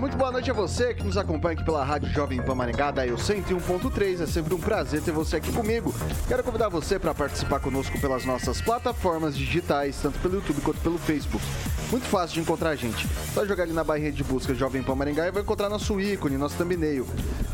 muito boa noite a você que nos acompanha aqui pela Rádio Jovem Pan Maringá, da 101.3. É sempre um prazer ter você aqui comigo. Quero convidar você para participar conosco pelas nossas plataformas digitais, tanto pelo YouTube quanto pelo Facebook. Muito fácil de encontrar a gente. Só jogar ali na barreira de busca Jovem Pan Maringá e vai encontrar nosso ícone, nosso thumbnail.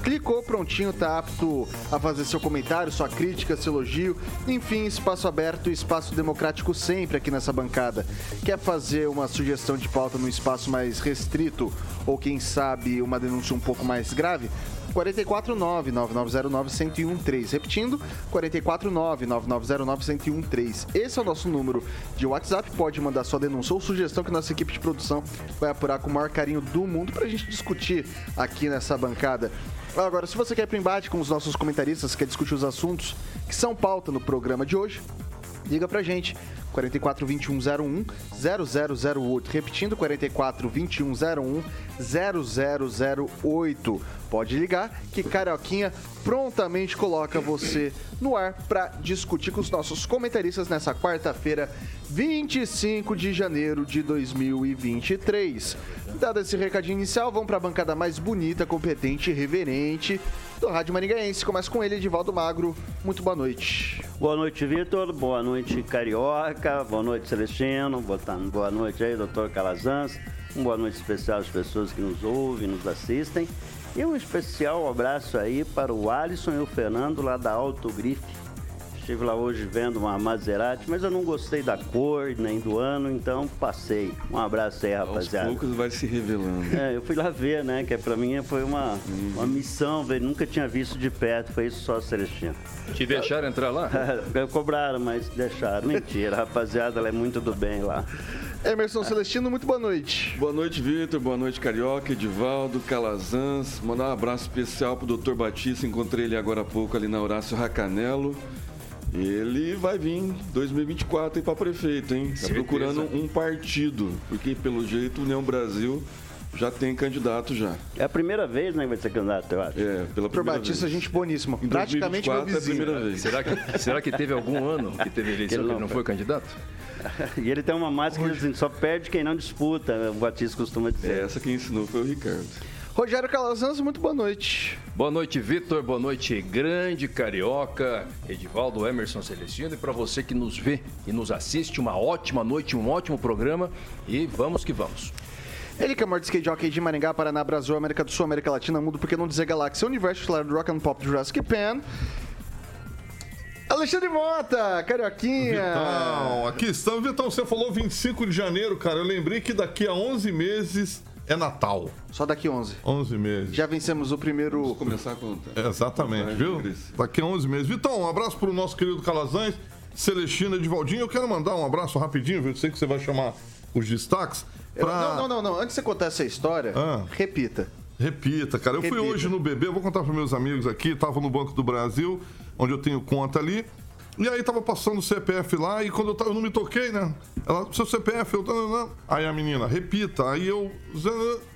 Clicou, prontinho, tá apto a fazer seu comentário, sua crítica, seu elogio. Enfim, espaço aberto, espaço democrático sempre aqui nessa bancada. Quer fazer uma sugestão de pauta num espaço mais restrito ou quem sabe uma denúncia um pouco mais grave? 449-9909-1013. Repetindo, 449-9909-1013. Esse é o nosso número de WhatsApp. Pode mandar sua denúncia ou sugestão que nossa equipe de produção vai apurar com o maior carinho do mundo para a gente discutir aqui nessa bancada. Agora, se você quer ir para embate com os nossos comentaristas, quer discutir os assuntos que são pauta no programa de hoje, liga pra gente. 44 2101 0008. Repetindo, 44 2101 0008. Pode ligar que Carioquinha prontamente coloca você no ar para discutir com os nossos comentaristas nessa quarta-feira, 25 de janeiro de 2023. Dado esse recadinho inicial, vamos para a bancada mais bonita, competente e reverente do Rádio Maringaense. Começa com ele, Edivaldo Magro. Muito boa noite. Boa noite, Vitor. Boa noite, Carioca. Boa noite, Celestino. Boa noite aí, doutor Calazans. Uma boa noite especial às pessoas que nos ouvem, nos assistem. E um especial abraço aí para o Alisson e o Fernando lá da Autogrife. Estive lá hoje vendo uma Maserati, mas eu não gostei da cor nem do ano, então passei. Um abraço aí, rapaziada. Aos poucos vai se revelando. É, eu fui lá ver, né? Que pra mim foi uma, uma missão, velho. Nunca tinha visto de perto, foi isso só, Celestino. Te deixaram entrar lá? Cobraram, mas deixaram. Mentira, rapaziada, ela é muito do bem lá. Emerson Celestino, muito boa noite. Boa noite, Vitor. Boa noite, Carioca, Edivaldo, Calazans. Mandar um abraço especial pro Dr. Batista. Encontrei ele agora há pouco ali na Horácio Racanelo. Ele vai vir 2024 para prefeito, hein? Tá procurando um partido, porque pelo jeito União Brasil já tem candidato já. É a primeira vez, né, que vai ser candidato, eu acho. É, pela primeira Batista, vez. gente boníssima. Em Praticamente meu 2024 é a vizinho. primeira vez. Será que, será que teve algum ano que teve eleição que ele não foi candidato? E ele tem uma máscara assim, só perde quem não disputa, o Batista costuma dizer. É, essa quem ensinou foi o Ricardo. Rogério Calazans, muito boa noite. Boa noite, Vitor. Boa noite, grande carioca, Edivaldo Emerson Celestino. E para você que nos vê e nos assiste, uma ótima noite, um ótimo programa. E vamos que vamos. Ele que é o maior skate jockey de Maringá, Paraná, Brasil, América do Sul, América Latina, mundo, porque não dizer galáxia, universo titular do Rock and Pop Jurassic Pan. Alexandre Mota, Carioquinha. Vitão, aqui estamos. Vitão, você falou 25 de janeiro, cara. Eu lembrei que daqui a 11 meses é Natal. Só daqui 11. 11 meses. Já vencemos o primeiro... Vou começar a contar. É, exatamente, viu? Daqui a 11 meses. Vitão, um abraço pro nosso querido Calazans, Celestina de Valdinho. Eu quero mandar um abraço rapidinho, viu? Eu sei que você vai chamar os destaques. Eu- Pra... Não, não, não, não. Antes de você contar essa história, Ah. repita. Repita, cara. Eu fui Repita. hoje no BB, eu vou contar para meus amigos aqui, tava no Banco do Brasil, onde eu tenho conta ali. E aí tava passando o CPF lá e quando eu, tava, eu não me toquei, né? Ela, seu CPF, eu. Aí a menina, repita. Aí eu. zã,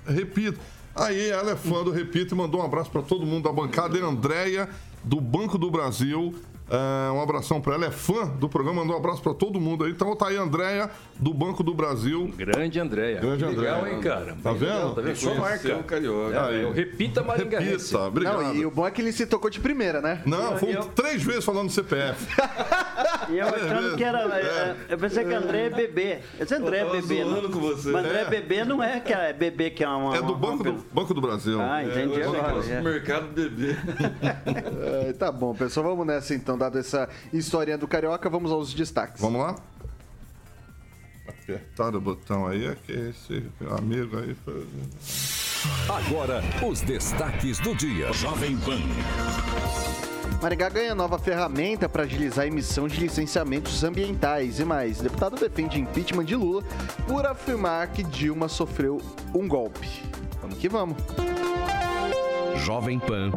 Repita. Aí ela é fã do Repita e mandou um abraço para todo mundo da bancada. A Andréia, do Banco do Brasil. É, um abração para ela, é fã do programa, mandou um abraço para todo mundo aí. Então tá aí a Andréia, do Banco do Brasil. Grande Andréia. Grande Legal, hein, cara? Tá Bem legal, vendo? Tá vendo? Sua Conheceu marca. o Carioca. É, eu repita Maringaense. Repita, obrigado. Não, e o bom é que ele se tocou de primeira, né? Não, foi eu- três vezes falando CPF. E eu achando que era. é, Eu pensei que André é bebê. Esse André é Eu bebê. Não. com você. Mas André É. bebê não é que é bebê que é uma. É do uma- Banco do, Banco do Brasil. Ah, É, entendi eu é. no mercado bebê. É, tá bom, pessoal, vamos nessa então. Dado essa historinha do Carioca, vamos aos destaques. Vamos lá? Apertar o botão aí, é que esse amigo aí. Foi... Agora, os destaques do dia. Jovem Pan. Maringá ganha nova ferramenta para agilizar a emissão de licenciamentos ambientais e mais. Deputado defende impeachment de Lula por afirmar que Dilma sofreu um golpe. Vamos que vamos. Jovem Pan.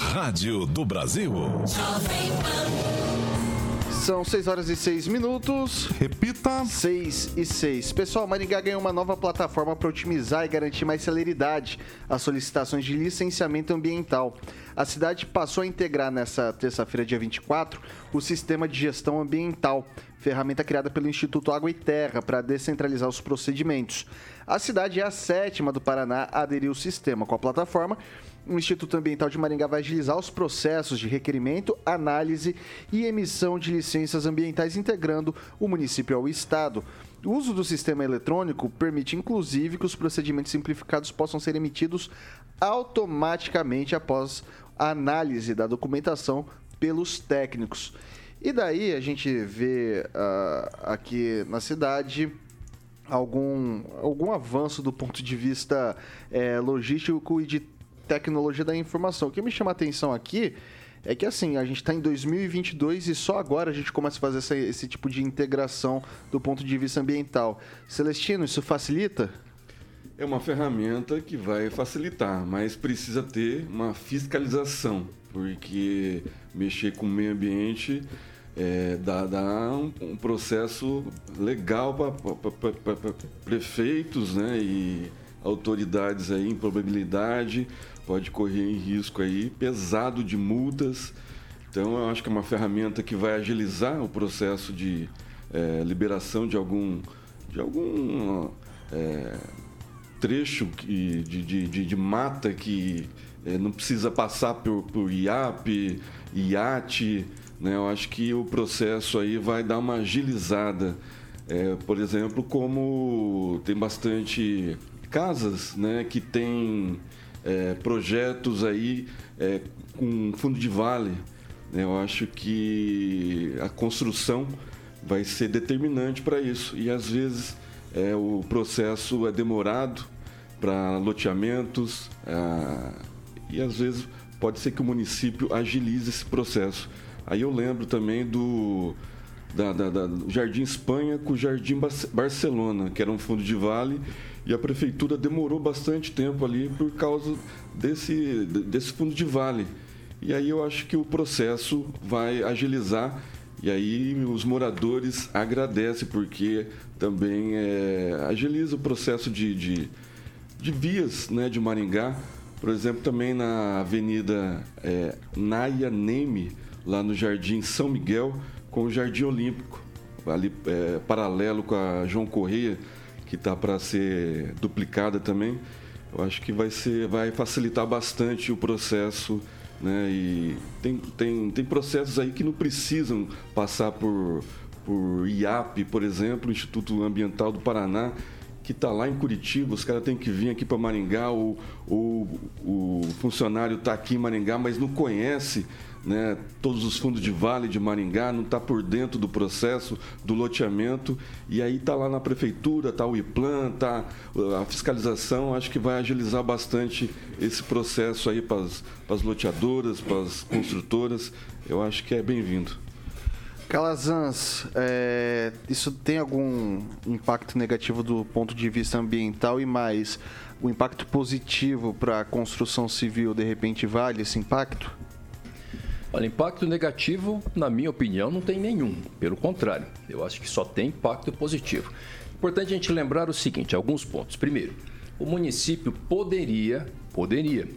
Rádio do Brasil. São 6 horas e 6 minutos. Repita. 6 e 6. Pessoal, Maringá ganhou uma nova plataforma para otimizar e garantir mais celeridade às solicitações de licenciamento ambiental. A cidade passou a integrar nessa terça-feira, dia 24, o sistema de gestão ambiental, ferramenta criada pelo Instituto Água e Terra para descentralizar os procedimentos. A cidade é a sétima do Paraná a aderir ao sistema. Com a plataforma, o Instituto Ambiental de Maringá vai agilizar os processos de requerimento, análise e emissão de licenças ambientais, integrando o município ao Estado. O uso do sistema eletrônico permite, inclusive, que os procedimentos simplificados possam ser emitidos automaticamente após a análise da documentação pelos técnicos. E daí a gente vê uh, aqui na cidade algum, algum avanço do ponto de vista é, logístico e de tecnologia da informação. O que me chama a atenção aqui é que assim, a gente está em 2022 e só agora a gente começa a fazer essa, esse tipo de integração do ponto de vista ambiental. Celestino, isso facilita? É uma ferramenta que vai facilitar, mas precisa ter uma fiscalização, porque mexer com o meio ambiente é, dá, dá um, um, processo legal para prefeitos né, e autoridades aí em probabilidade, pode correr em risco aí pesado de multas. Então eu acho que é uma ferramenta que vai agilizar o processo de é, liberação de algum, de algum é, trecho de, de, de, de, mata que é, não precisa passar por, por IAP, IAT. Né? Eu acho que o processo aí vai dar uma agilizada. É, por exemplo, como tem bastante casas né, que tem é, projetos aí é, com fundo de vale. Né? Eu acho que a construção vai ser determinante para isso. E às vezes é, o processo é demorado para loteamentos é, e às vezes pode ser que o município agilize esse processo. Aí eu lembro também do da, da, da, Jardim Espanha com o Jardim Barcelona, que era um fundo de vale, e a prefeitura demorou bastante tempo ali por causa desse, desse fundo de vale. E aí eu acho que o processo vai agilizar e aí os moradores agradecem porque também é, agiliza o processo de, de, de, vias né, de Maringá. Por exemplo, também na Avenida é, Naya Neme, lá no Jardim São Miguel, com o Jardim Olímpico, ali é, paralelo com a João Correia, que está para ser duplicada também. Eu acho que vai, ser, vai facilitar bastante o processo. Né? E tem, tem, tem processos aí que não precisam passar por, por IAP, por exemplo, Instituto Ambiental do Paraná, que está lá em Curitiba, os caras têm que vir aqui para Maringá, ou, ou o funcionário está aqui em Maringá, mas não conhece né, todos os fundos de vale de Maringá, não está por dentro do processo do loteamento, e aí está lá na prefeitura, está o IPLAN, está a fiscalização, acho que vai agilizar bastante esse processo aí para as loteadoras, para as construtoras, eu acho que é bem-vindo. Calazans, é, isso tem algum impacto negativo do ponto de vista ambiental e mais o impacto positivo para a construção civil, de repente, vale esse impacto? Olha, impacto negativo, na minha opinião, não tem nenhum. Pelo contrário, eu acho que só tem impacto positivo. Importante a gente lembrar o seguinte, alguns pontos. Primeiro, o município poderia, poderia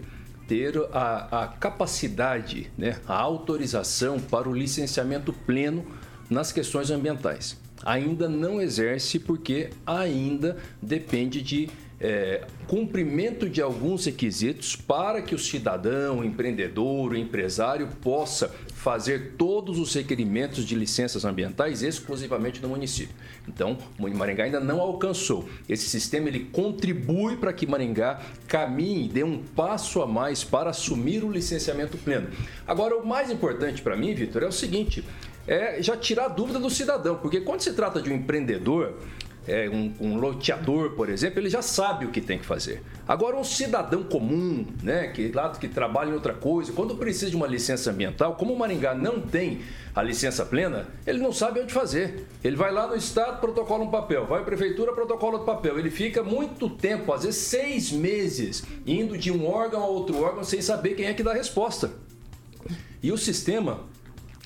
ter a, a capacidade, né, a autorização para o licenciamento pleno nas questões ambientais. Ainda não exerce porque ainda depende de é, cumprimento de alguns requisitos para que o cidadão, o empreendedor, o empresário possa fazer todos os requerimentos de licenças ambientais exclusivamente no município. Então, Maringá ainda não alcançou. Esse sistema ele contribui para que Maringá caminhe, dê um passo a mais para assumir o licenciamento pleno. Agora, o mais importante para mim, Vitor, é o seguinte: é já tirar a dúvida do cidadão, porque quando se trata de um empreendedor, é, um, um, loteador, por exemplo, ele já sabe o que tem que fazer. Agora, um cidadão comum, né, que lá que trabalha em outra coisa, quando precisa de uma licença ambiental, como o Maringá não tem a licença plena, ele não sabe onde fazer. Ele vai lá no estado, protocola um papel, vai à prefeitura, protocola outro papel. Ele fica muito tempo, às vezes seis meses, indo de um órgão a outro órgão sem saber quem é que dá a resposta. E o sistema,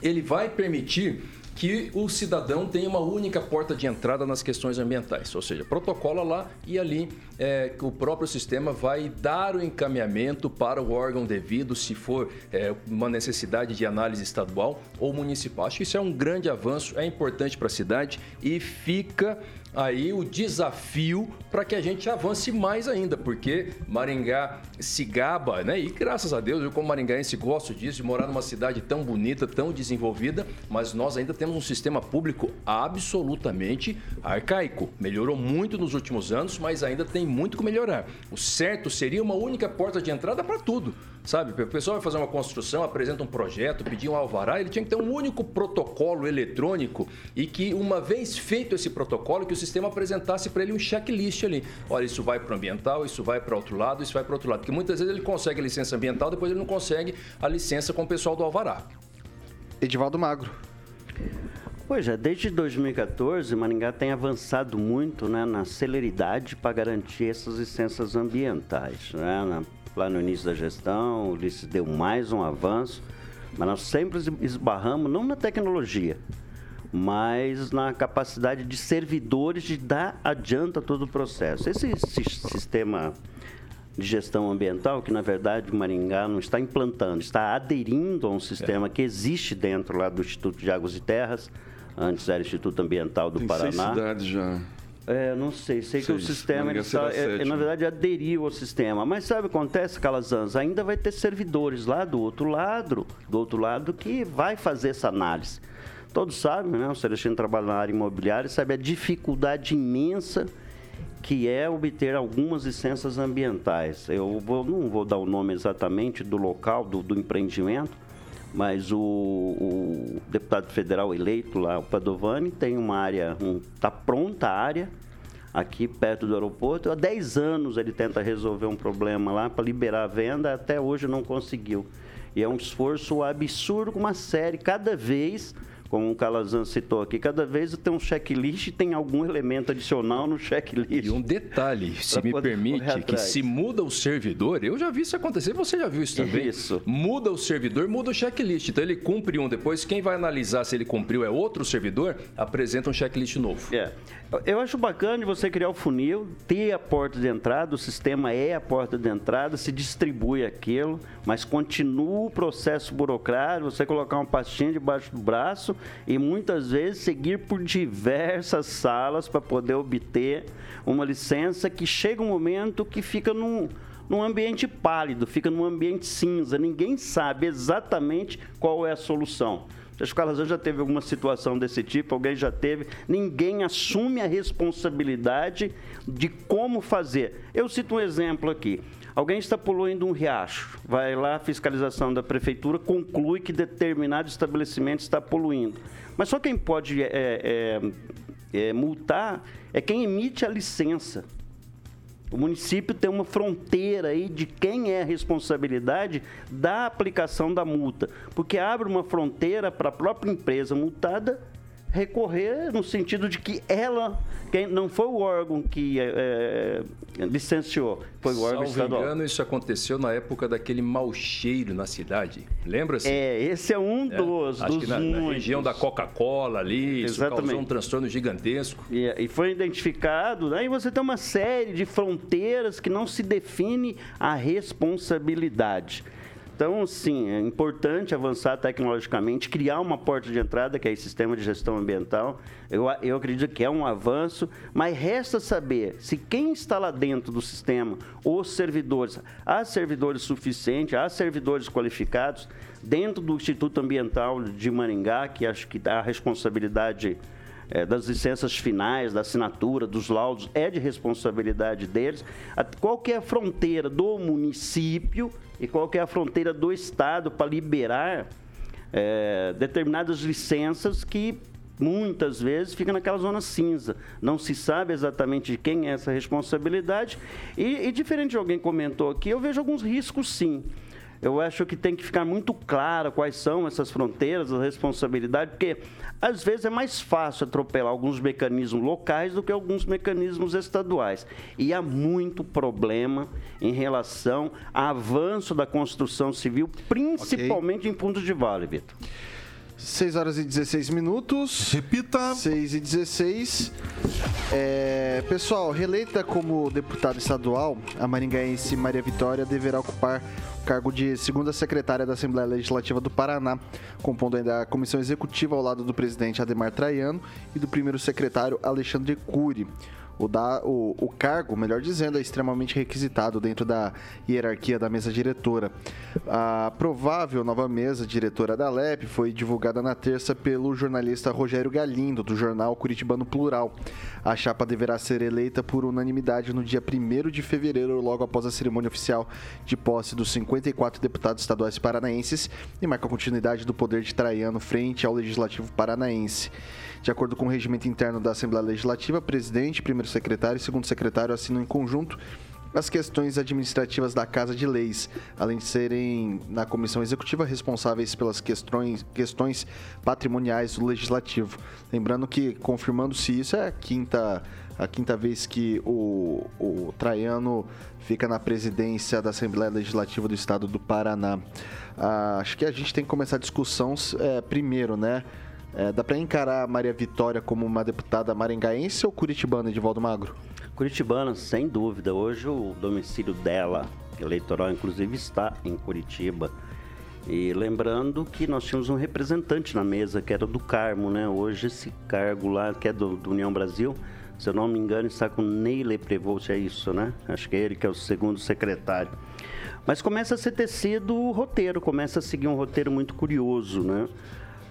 ele vai permitir que o cidadão tenha uma única porta de entrada nas questões ambientais, ou seja, protocola lá e ali é, o próprio sistema vai dar o encaminhamento para o órgão devido, se for é, uma necessidade de análise estadual ou municipal. Acho que isso é um grande avanço, é importante para a cidade e fica aí o desafio para que a gente avance mais ainda, porque Maringá se gaba, né? E graças a Deus, eu como maringaense gosto disso, de morar numa cidade tão bonita, tão desenvolvida, mas nós ainda temos um sistema público absolutamente arcaico. Melhorou muito nos últimos anos, mas ainda tem muito que melhorar. O certo seria uma única porta de entrada para tudo. Sabe, o pessoal vai fazer uma construção, apresenta um projeto, pedir um alvará, ele tinha que ter um único protocolo eletrônico e que, uma vez feito esse protocolo, que o sistema apresentasse para ele um checklist ali. Olha, isso vai para o ambiental, isso vai para outro lado, isso vai para outro lado. Porque muitas vezes ele consegue a licença ambiental, depois ele não consegue a licença com o pessoal do alvará. Edivaldo Magro. Pois é, desde 2014, Maringá tem avançado muito né, na celeridade para garantir essas licenças ambientais. Né, na lá no início da gestão, o Ulisses deu mais um avanço, mas nós sempre esbarramos não na tecnologia, mas na capacidade de servidores de dar adianta todo o processo. Esse sistema de gestão ambiental, que na verdade o Maringá não está implantando, está aderindo a um sistema é. que existe dentro lá do Instituto de Águas e Terras, antes era Instituto Ambiental do Tem Paraná. Seis cidades já. É, não sei. Sei que o sistema, ele só, é, na verdade, aderiu ao sistema. Mas sabe o que acontece, Calazans? Ainda vai ter servidores lá do outro lado, do outro lado, que vai fazer essa análise. Todos sabem, né? O Celestino trabalha na área imobiliária, sabe a dificuldade imensa que é obter algumas licenças ambientais. Eu vou, não vou dar o nome exatamente do local, do, do empreendimento, mas o, o, deputado federal eleito lá, o Padovani, tem uma área, está pronta a área, aqui perto do aeroporto. Há 10 anos ele tenta resolver um problema lá para liberar a venda, até hoje não conseguiu. E é um esforço absurdo uma série, cada vez como o Calazan citou aqui, cada vez tem um checklist e tem algum elemento adicional no checklist. E um detalhe, se me permite, que se muda o servidor, eu já vi isso acontecer, você já viu isso também? Isso. Muda o servidor, muda o checklist. Então ele cumpre um, depois quem vai analisar se ele cumpriu é outro servidor, apresenta um checklist novo. É. Eu acho bacana você criar o funil, ter a porta de entrada, o sistema é a porta de entrada, se distribui aquilo, mas continua o processo burocrático, você colocar uma pastinha debaixo do braço e muitas vezes seguir por diversas salas para poder obter uma licença que chega um momento que fica num, num ambiente pálido, fica num ambiente cinza, ninguém sabe exatamente qual é a solução. Acho que o já teve alguma situação desse tipo, alguém já teve, ninguém assume a responsabilidade de como fazer. Eu cito um exemplo aqui. Alguém está poluindo um riacho, vai lá, a fiscalização da prefeitura conclui que determinado estabelecimento está poluindo. Mas só quem pode é, é, é, multar é quem emite a licença. O município tem uma fronteira aí de quem é a responsabilidade da aplicação da multa, porque abre uma fronteira para a própria empresa multada recorrer no sentido de que ela, quem não foi o órgão que é, é licenciou, foi o órgão Salvo estadual. engano, isso aconteceu na época daquele mau cheiro na cidade. Lembra-se? É, esse é um dos, é, Acho dos que na, na, região da Coca-Cola ali, Exatamente. isso causou um transtorno gigantesco. E, e foi identificado, aí né, você tem uma série de fronteiras que não se define a responsabilidade. Então, sim, é importante avançar tecnologicamente, criar uma porta de entrada, que é o sistema de gestão ambiental. Eu, eu acredito que é um avanço, mas resta saber se quem está lá dentro do sistema, os servidores, há servidores suficientes, há servidores qualificados, dentro do Instituto Ambiental de Maringá, que acho que dá a responsabilidade é, das licenças finais, da assinatura, dos laudos, é de responsabilidade deles. É a fronteira do município e qual que é a fronteira do Estado para liberar é, determinadas licenças que muitas vezes fica naquela zona cinza. Não se sabe exatamente de quem é essa responsabilidade. E, e diferente de alguém comentou aqui, eu vejo alguns riscos sim eu acho que tem que ficar muito claro quais são essas fronteiras, a responsabilidade, porque às vezes é mais fácil atropelar alguns mecanismos locais do que alguns mecanismos estaduais. E há muito problema em relação ao avanço da construção civil, principalmente okay. em fundos de vale, Vitor. 6 horas e 16 minutos. Repita. 6 e 16. É, pessoal, reeleita como deputada estadual, a maringaense Maria Vitória deverá ocupar cargo de segunda secretária da Assembleia Legislativa do Paraná, compondo ainda a comissão executiva ao lado do presidente Ademar Traiano e do primeiro secretário Alexandre Cury. O, da, o, o cargo, melhor dizendo, é extremamente requisitado dentro da hierarquia da mesa diretora. A provável nova mesa diretora da LEP foi divulgada na terça pelo jornalista Rogério Galindo, do jornal Curitibano Plural. A chapa deverá ser eleita por unanimidade no dia 1 de fevereiro, logo após a cerimônia oficial de posse dos 54 deputados estaduais paranaenses e marca a continuidade do poder de Traiano frente ao Legislativo Paranaense. De acordo com o regimento interno da Assembleia Legislativa, presidente, primeiro secretário e segundo secretário assinam em conjunto as questões administrativas da Casa de Leis, além de serem na comissão executiva responsáveis pelas questões, questões patrimoniais do legislativo. Lembrando que, confirmando-se isso, é a quinta, a quinta vez que o, o Traiano fica na presidência da Assembleia Legislativa do Estado do Paraná. Ah, acho que a gente tem que começar a discussão é, primeiro, né? É, dá para encarar a Maria Vitória como uma deputada maringaense ou curitibana, Edivaldo Magro? Curitibana, sem dúvida. Hoje o domicílio dela, eleitoral, inclusive, está em Curitiba. E lembrando que nós tínhamos um representante na mesa, que era do Carmo, né? Hoje esse cargo lá, que é do, do União Brasil, se eu não me engano, está com Neile Prevost, é isso, né? Acho que é ele que é o segundo secretário. Mas começa a ser tecido o roteiro, começa a seguir um roteiro muito curioso, né?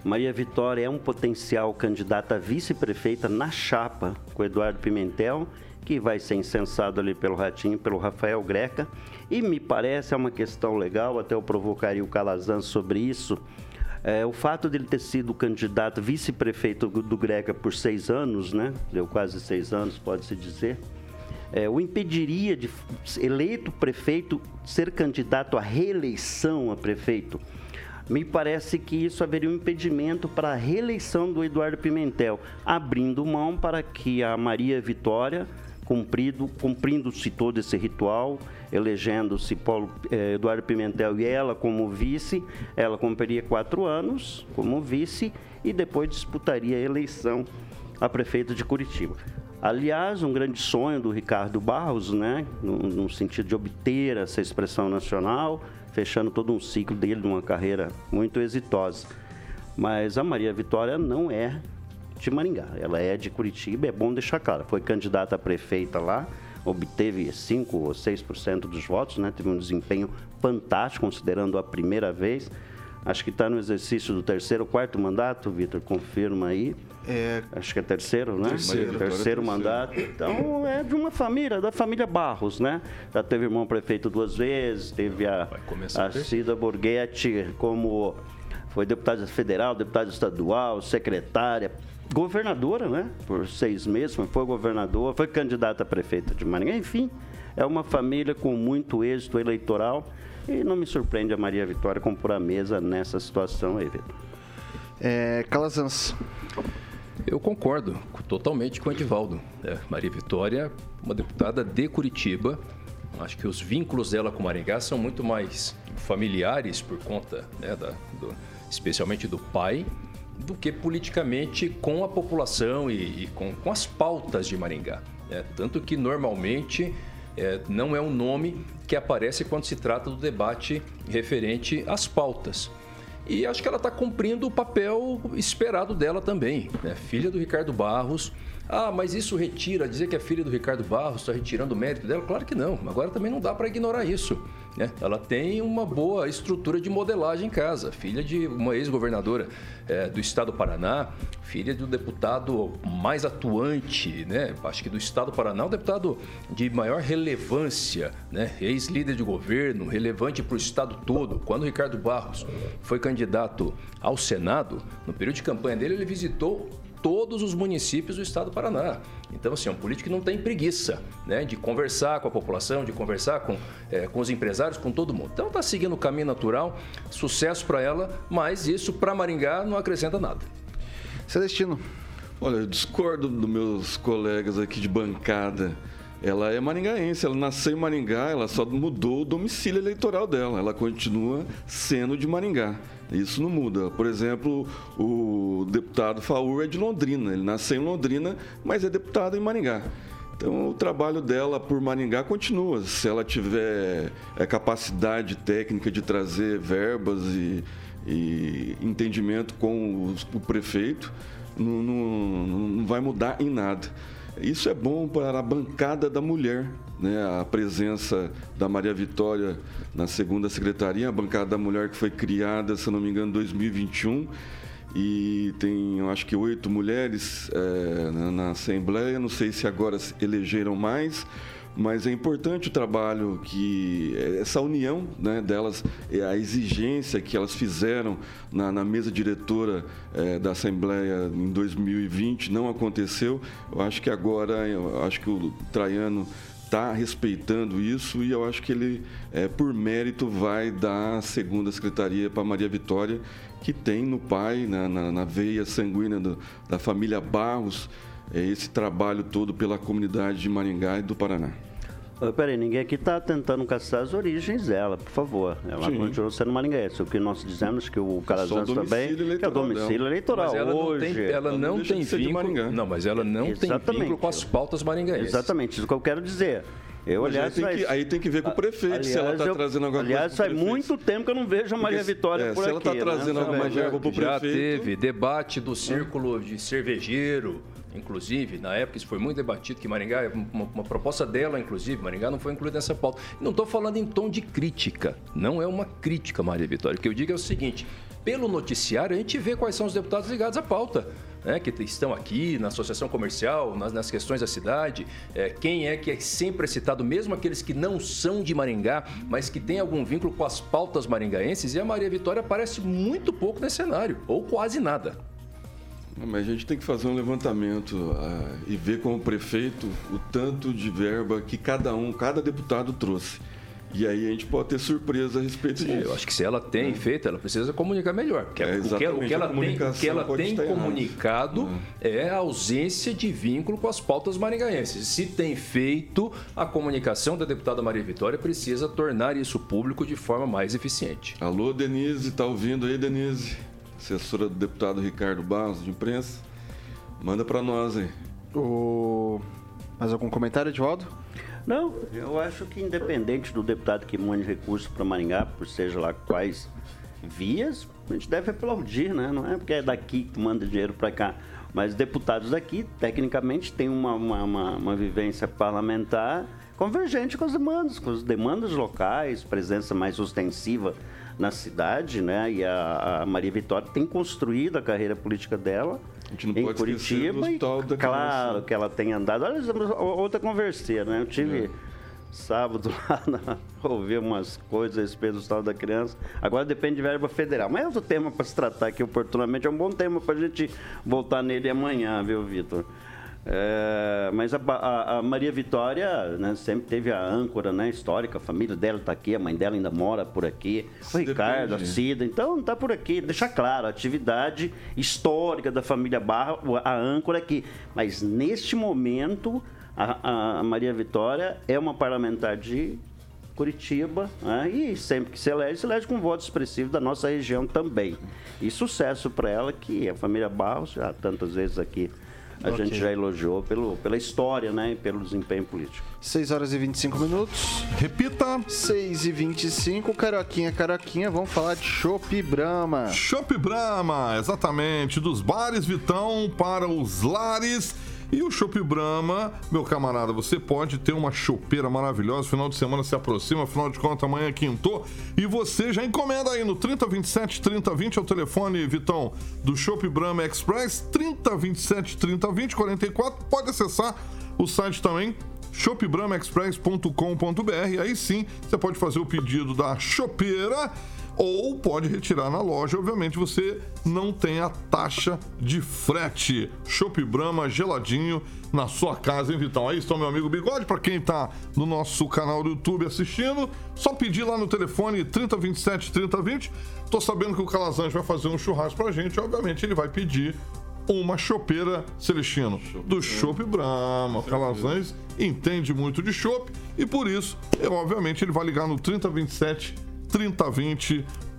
Maria Vitória é um potencial candidato a vice-prefeita na chapa com Eduardo Pimentel, que vai ser incensado ali pelo Ratinho, pelo Rafael Greca. E me parece é uma questão legal, até eu provocaria o Calazan sobre isso. É, o fato dele ter sido candidato vice-prefeito do Greca por seis anos, né? Deu quase seis anos, pode-se dizer. É, o impediria de eleito prefeito ser candidato à reeleição a prefeito me parece que isso haveria um impedimento para a reeleição do Eduardo Pimentel, abrindo mão para que a Maria Vitória, cumprido, cumprindo-se todo esse ritual, elegendo-se Paulo eh, Eduardo Pimentel e ela como vice, ela cumpriria quatro anos como vice e depois disputaria a eleição a prefeito de Curitiba. Aliás, um grande sonho do Ricardo Barros, né, no, no sentido de obter essa expressão nacional, fechando todo um ciclo dele de uma carreira muito exitosa. Mas a Maria Vitória não é de Maringá, ela é de Curitiba, é bom deixar claro. Foi candidata a prefeita lá, obteve 5 ou 6% dos votos, né? teve um desempenho fantástico, considerando a primeira vez. Acho que está no exercício do terceiro, quarto mandato, Vitor, confirma aí. É... Acho que é terceiro, né? Terceiro, terceiro mandato. Então, é de uma família, da família Barros, né? Já teve irmão prefeito duas vezes, teve a, a Cida Borghetti como foi deputada federal, deputada estadual, secretária, governadora, né? Por seis meses, foi governadora, foi candidata a prefeita de Maringá. Enfim, é uma família com muito êxito eleitoral e não me surpreende a Maria Vitória compor a mesa nessa situação aí, Vitor. É, Calazans. Eu concordo totalmente com o Edivaldo. É, Maria Vitória, uma deputada de Curitiba. Acho que os vínculos dela com Maringá são muito mais familiares por conta, né, da, do, especialmente do pai, do que politicamente com a população e, e com, com, as pautas de Maringá. Né? Tanto que normalmente é, não é um nome que aparece quando se trata do debate referente às pautas. E acho que ela está cumprindo o papel esperado dela também. Né? Filha do Ricardo Barros, ah, mas isso retira, dizer que é filha do Ricardo Barros está retirando o mérito dela? Claro que não. Agora também não dá para ignorar isso. Né? Ela tem uma boa estrutura de modelagem em casa, filha de uma ex-governadora é, do estado do Paraná, filha do deputado mais atuante, né? acho que do estado do Paraná, o deputado de maior relevância, né? ex-líder de governo, relevante para o estado todo. Quando Ricardo Barros foi candidato ao Senado, no período de campanha dele, ele visitou todos os municípios do estado do Paraná. Então, assim, é um político que não tem preguiça né, de conversar com a população, de conversar com, é, com os empresários, com todo mundo. Então, está seguindo o caminho natural, sucesso para ela, mas isso para Maringá não acrescenta nada. Celestino. Olha, eu discordo dos meus colegas aqui de bancada. Ela é maringaense, ela nasceu em Maringá, ela só mudou o domicílio eleitoral dela, ela continua sendo de Maringá. Isso não muda. Por exemplo, o deputado Faur é de Londrina. Ele nasceu em Londrina, mas é deputado em Maringá. Então, o trabalho dela por Maringá continua. Se ela tiver é, capacidade técnica de trazer verbas e, e entendimento com o prefeito, não, não, não vai mudar em nada. Isso é bom para a bancada da mulher, né? a presença da Maria Vitória na segunda secretaria, a bancada da mulher que foi criada, se não me engano, em 2021 e tem, eu acho que oito mulheres é, na, na, Assembleia, não sei se agora elegeram mais, mas é importante o trabalho que essa união né, delas, a exigência que elas fizeram na, na mesa diretora é, da Assembleia em 2020 não aconteceu. Eu acho que agora, acho que o Traiano está respeitando isso e eu acho que ele, por mérito, vai dar a segunda secretaria para Maria Vitória, que tem no pai, na, na, na veia sanguínea do, da família Barros, esse trabalho todo pela comunidade de Maringá e do Paraná. Peraí, ninguém aqui está tentando caçar as origens dela, por favor. Ela Sim. continua sendo maringaense. O que nós dizemos que o Calazans também que é o domicílio dela. eleitoral. Mas ela hoje. Não tem, ela não, não tem vínculo. Não, mas ela não Exatamente. tem vínculo com as pautas maringaenses. Exatamente, isso que eu quero dizer. Eu, aliás, aí, tem que, aí tem que ver com o prefeito aliás, se ela está trazendo alguma aliás, coisa. Aliás, faz muito tempo que eu não vejo a Maria Porque, Vitória é, por se aqui. Se ela está né? trazendo né? alguma verba para o prefeito. Já teve debate do círculo de cervejeiro inclusive, na época isso foi muito debatido, que Maringá, uma, uma proposta dela, inclusive, Maringá não foi incluída nessa pauta. Não estou falando em tom de crítica, não é uma crítica, Maria Vitória. O que eu digo é o seguinte: pelo noticiário, a gente vê quais são os deputados ligados à pauta. Né, que estão aqui na associação comercial, nas, nas questões da cidade, é, quem é que é sempre citado, mesmo aqueles que não são de Maringá, mas que têm algum vínculo com as pautas maringaenses, e a Maria Vitória aparece muito pouco nesse cenário, ou quase nada. Mas a gente tem que fazer um levantamento uh, e ver com o prefeito o tanto de verba que cada um, cada deputado trouxe. E aí a gente pode ter surpresa a respeito disso. Eu acho que se ela tem é. feito, ela precisa comunicar melhor. Porque é, o, que, o, que, ela tem, o que ela tem comunicado é. é a ausência de vínculo com as pautas maringaenses. Se tem feito, a comunicação da deputada Maria Vitória precisa tornar isso público de forma mais eficiente. Alô, Denise, tá ouvindo aí, Denise? Assessora do deputado Ricardo Barros, de imprensa. Manda para nós aí. O... Mais algum comentário, Edvaldo? Não, eu acho que independente do deputado que mande recursos para Maringá, por seja lá quais vias, a gente deve aplaudir, né? Não é porque é daqui que manda dinheiro para cá. Mas deputados daqui, tecnicamente, têm uma, uma, uma, uma vivência parlamentar convergente com as demandas, com as demandas locais, presença mais ostensiva na cidade, né? E a, a Maria Vitória tem construído a carreira política dela em Curitiba. E, claro que ela tem andado. Olha, outra conversa, né? Eu tive. É sábado lá, na, ouvir umas coisas a respeito do estado da criança. Agora depende de verba federal. Mas é outro tema para se tratar aqui oportunamente. É um bom tema para a gente voltar nele amanhã, viu, Vitor? É, mas a, a, a, Maria Vitória né, sempre teve a âncora né, histórica, a família dela está aqui, a mãe dela ainda mora por aqui, o Ricardo, a Cida, então está por aqui. Deixar claro, a atividade histórica da família Barra, a âncora aqui. Mas neste momento, a, a Maria Vitória é uma parlamentar de Curitiba, né? e sempre que se elege, se elege com voto expressivo da nossa região também. E sucesso para ela, que a família Barros, já tantas vezes aqui a Ok. gente já elogiou pelo, pela história, né? E pelo desempenho político. 6 horas e 25 minutos. Repita. 6 e 25, Caroquinha, Caroquinha, vamos falar de Chopp Brahma. Chopp Brahma, exatamente, dos bares Vitão para os lares. E o Chopp Brahma, meu camarada, você pode ter uma chopeira maravilhosa. Final de semana se aproxima, afinal de contas, amanhã é quintou. E você já encomenda aí no 3027 3020 é o telefone, Vitão, do Chopp Brahma Express. 3027 3020 44. Pode acessar o site também shopbramaexpress.com.br. Aí sim, você pode fazer o pedido da chopeira ou pode retirar na loja. Obviamente, você não tem a taxa de frete. Chopp Brahma geladinho na sua casa, hein, Vitão? Aí está meu amigo Bigode. Para quem tá no nosso canal do YouTube assistindo, só pedir lá no telefone 3027 3020. Tô sabendo que o Calazans vai fazer um churrasco pra gente. Obviamente, ele vai pedir uma chopeira Celestino do Chopp Brahma. O Calazans entende muito de chopp e por isso, eu, obviamente, ele vai ligar no 3027 3020.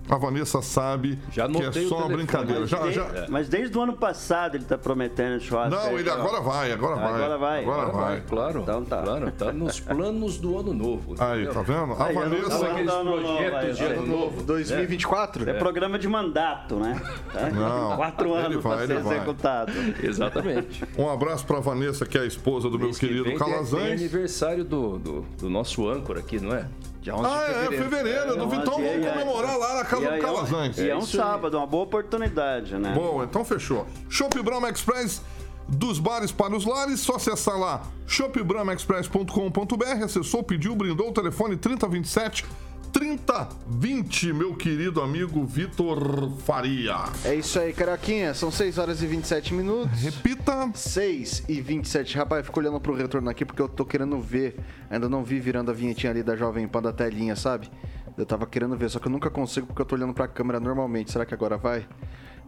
A Vanessa sabe Já que é só uma brincadeira. Já, Desde- já... Mas desde o ano passado ele está prometendo churrasco. Não, aí, ele ó. agora vai, agora vai. Agora vai. Agora Agora vai. vai, claro. Então tá. Claro, tá nos planos do ano novo. Aí, entendeu? tá vendo? A Aí, não Vanessa. aqueles Não, não, não, projetos de ano novo? 2024? É programa de mandato, né? Tá? Não, Quatro anos vai, para ser executado. Exatamente. Um abraço pra Vanessa, que é a esposa do meu Mês que querido Tem Calazans. aniversário do, do, do nosso âncora aqui, não é? Dia 11 Ah, é, fevereiro. Do É, Vitão e aí, vamos comemorar lá na casa E do aí é um- Calazans. E é um isso aí. sábado, uma boa oportunidade, né? Bom, então fechou. Shop Brahma Express dos bares para os lares, só acessar lá shopbrahmaexpress.com.br, acessou, pediu, brindou o telefone 3027 3020, meu querido amigo Vitor Faria. É isso aí, Caroquinha. São 6 horas e 27 minutos. Repita. 6 e 27. Rapaz, eu fico olhando pro retorno aqui porque eu tô querendo ver. Ainda não vi virando a vinhetinha ali da Jovem Pan da telinha, sabe? Eu tava querendo ver, só que eu nunca consigo porque eu tô olhando pra câmera normalmente. Será que agora vai?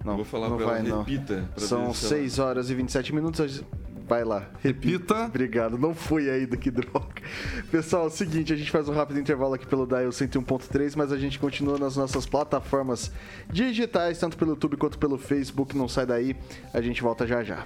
Não, Vou falar não pra ela, vai, não. repita, pra São ver se ela- 6 horas e 27 minutos. Vai lá, Repita. Obrigado, não fui ainda, que droga. Pessoal, é o seguinte, a gente faz um rápido intervalo aqui pelo Dial 101.3, mas a gente continua nas nossas plataformas digitais, tanto pelo YouTube quanto pelo Facebook. Não sai daí, a gente volta já já.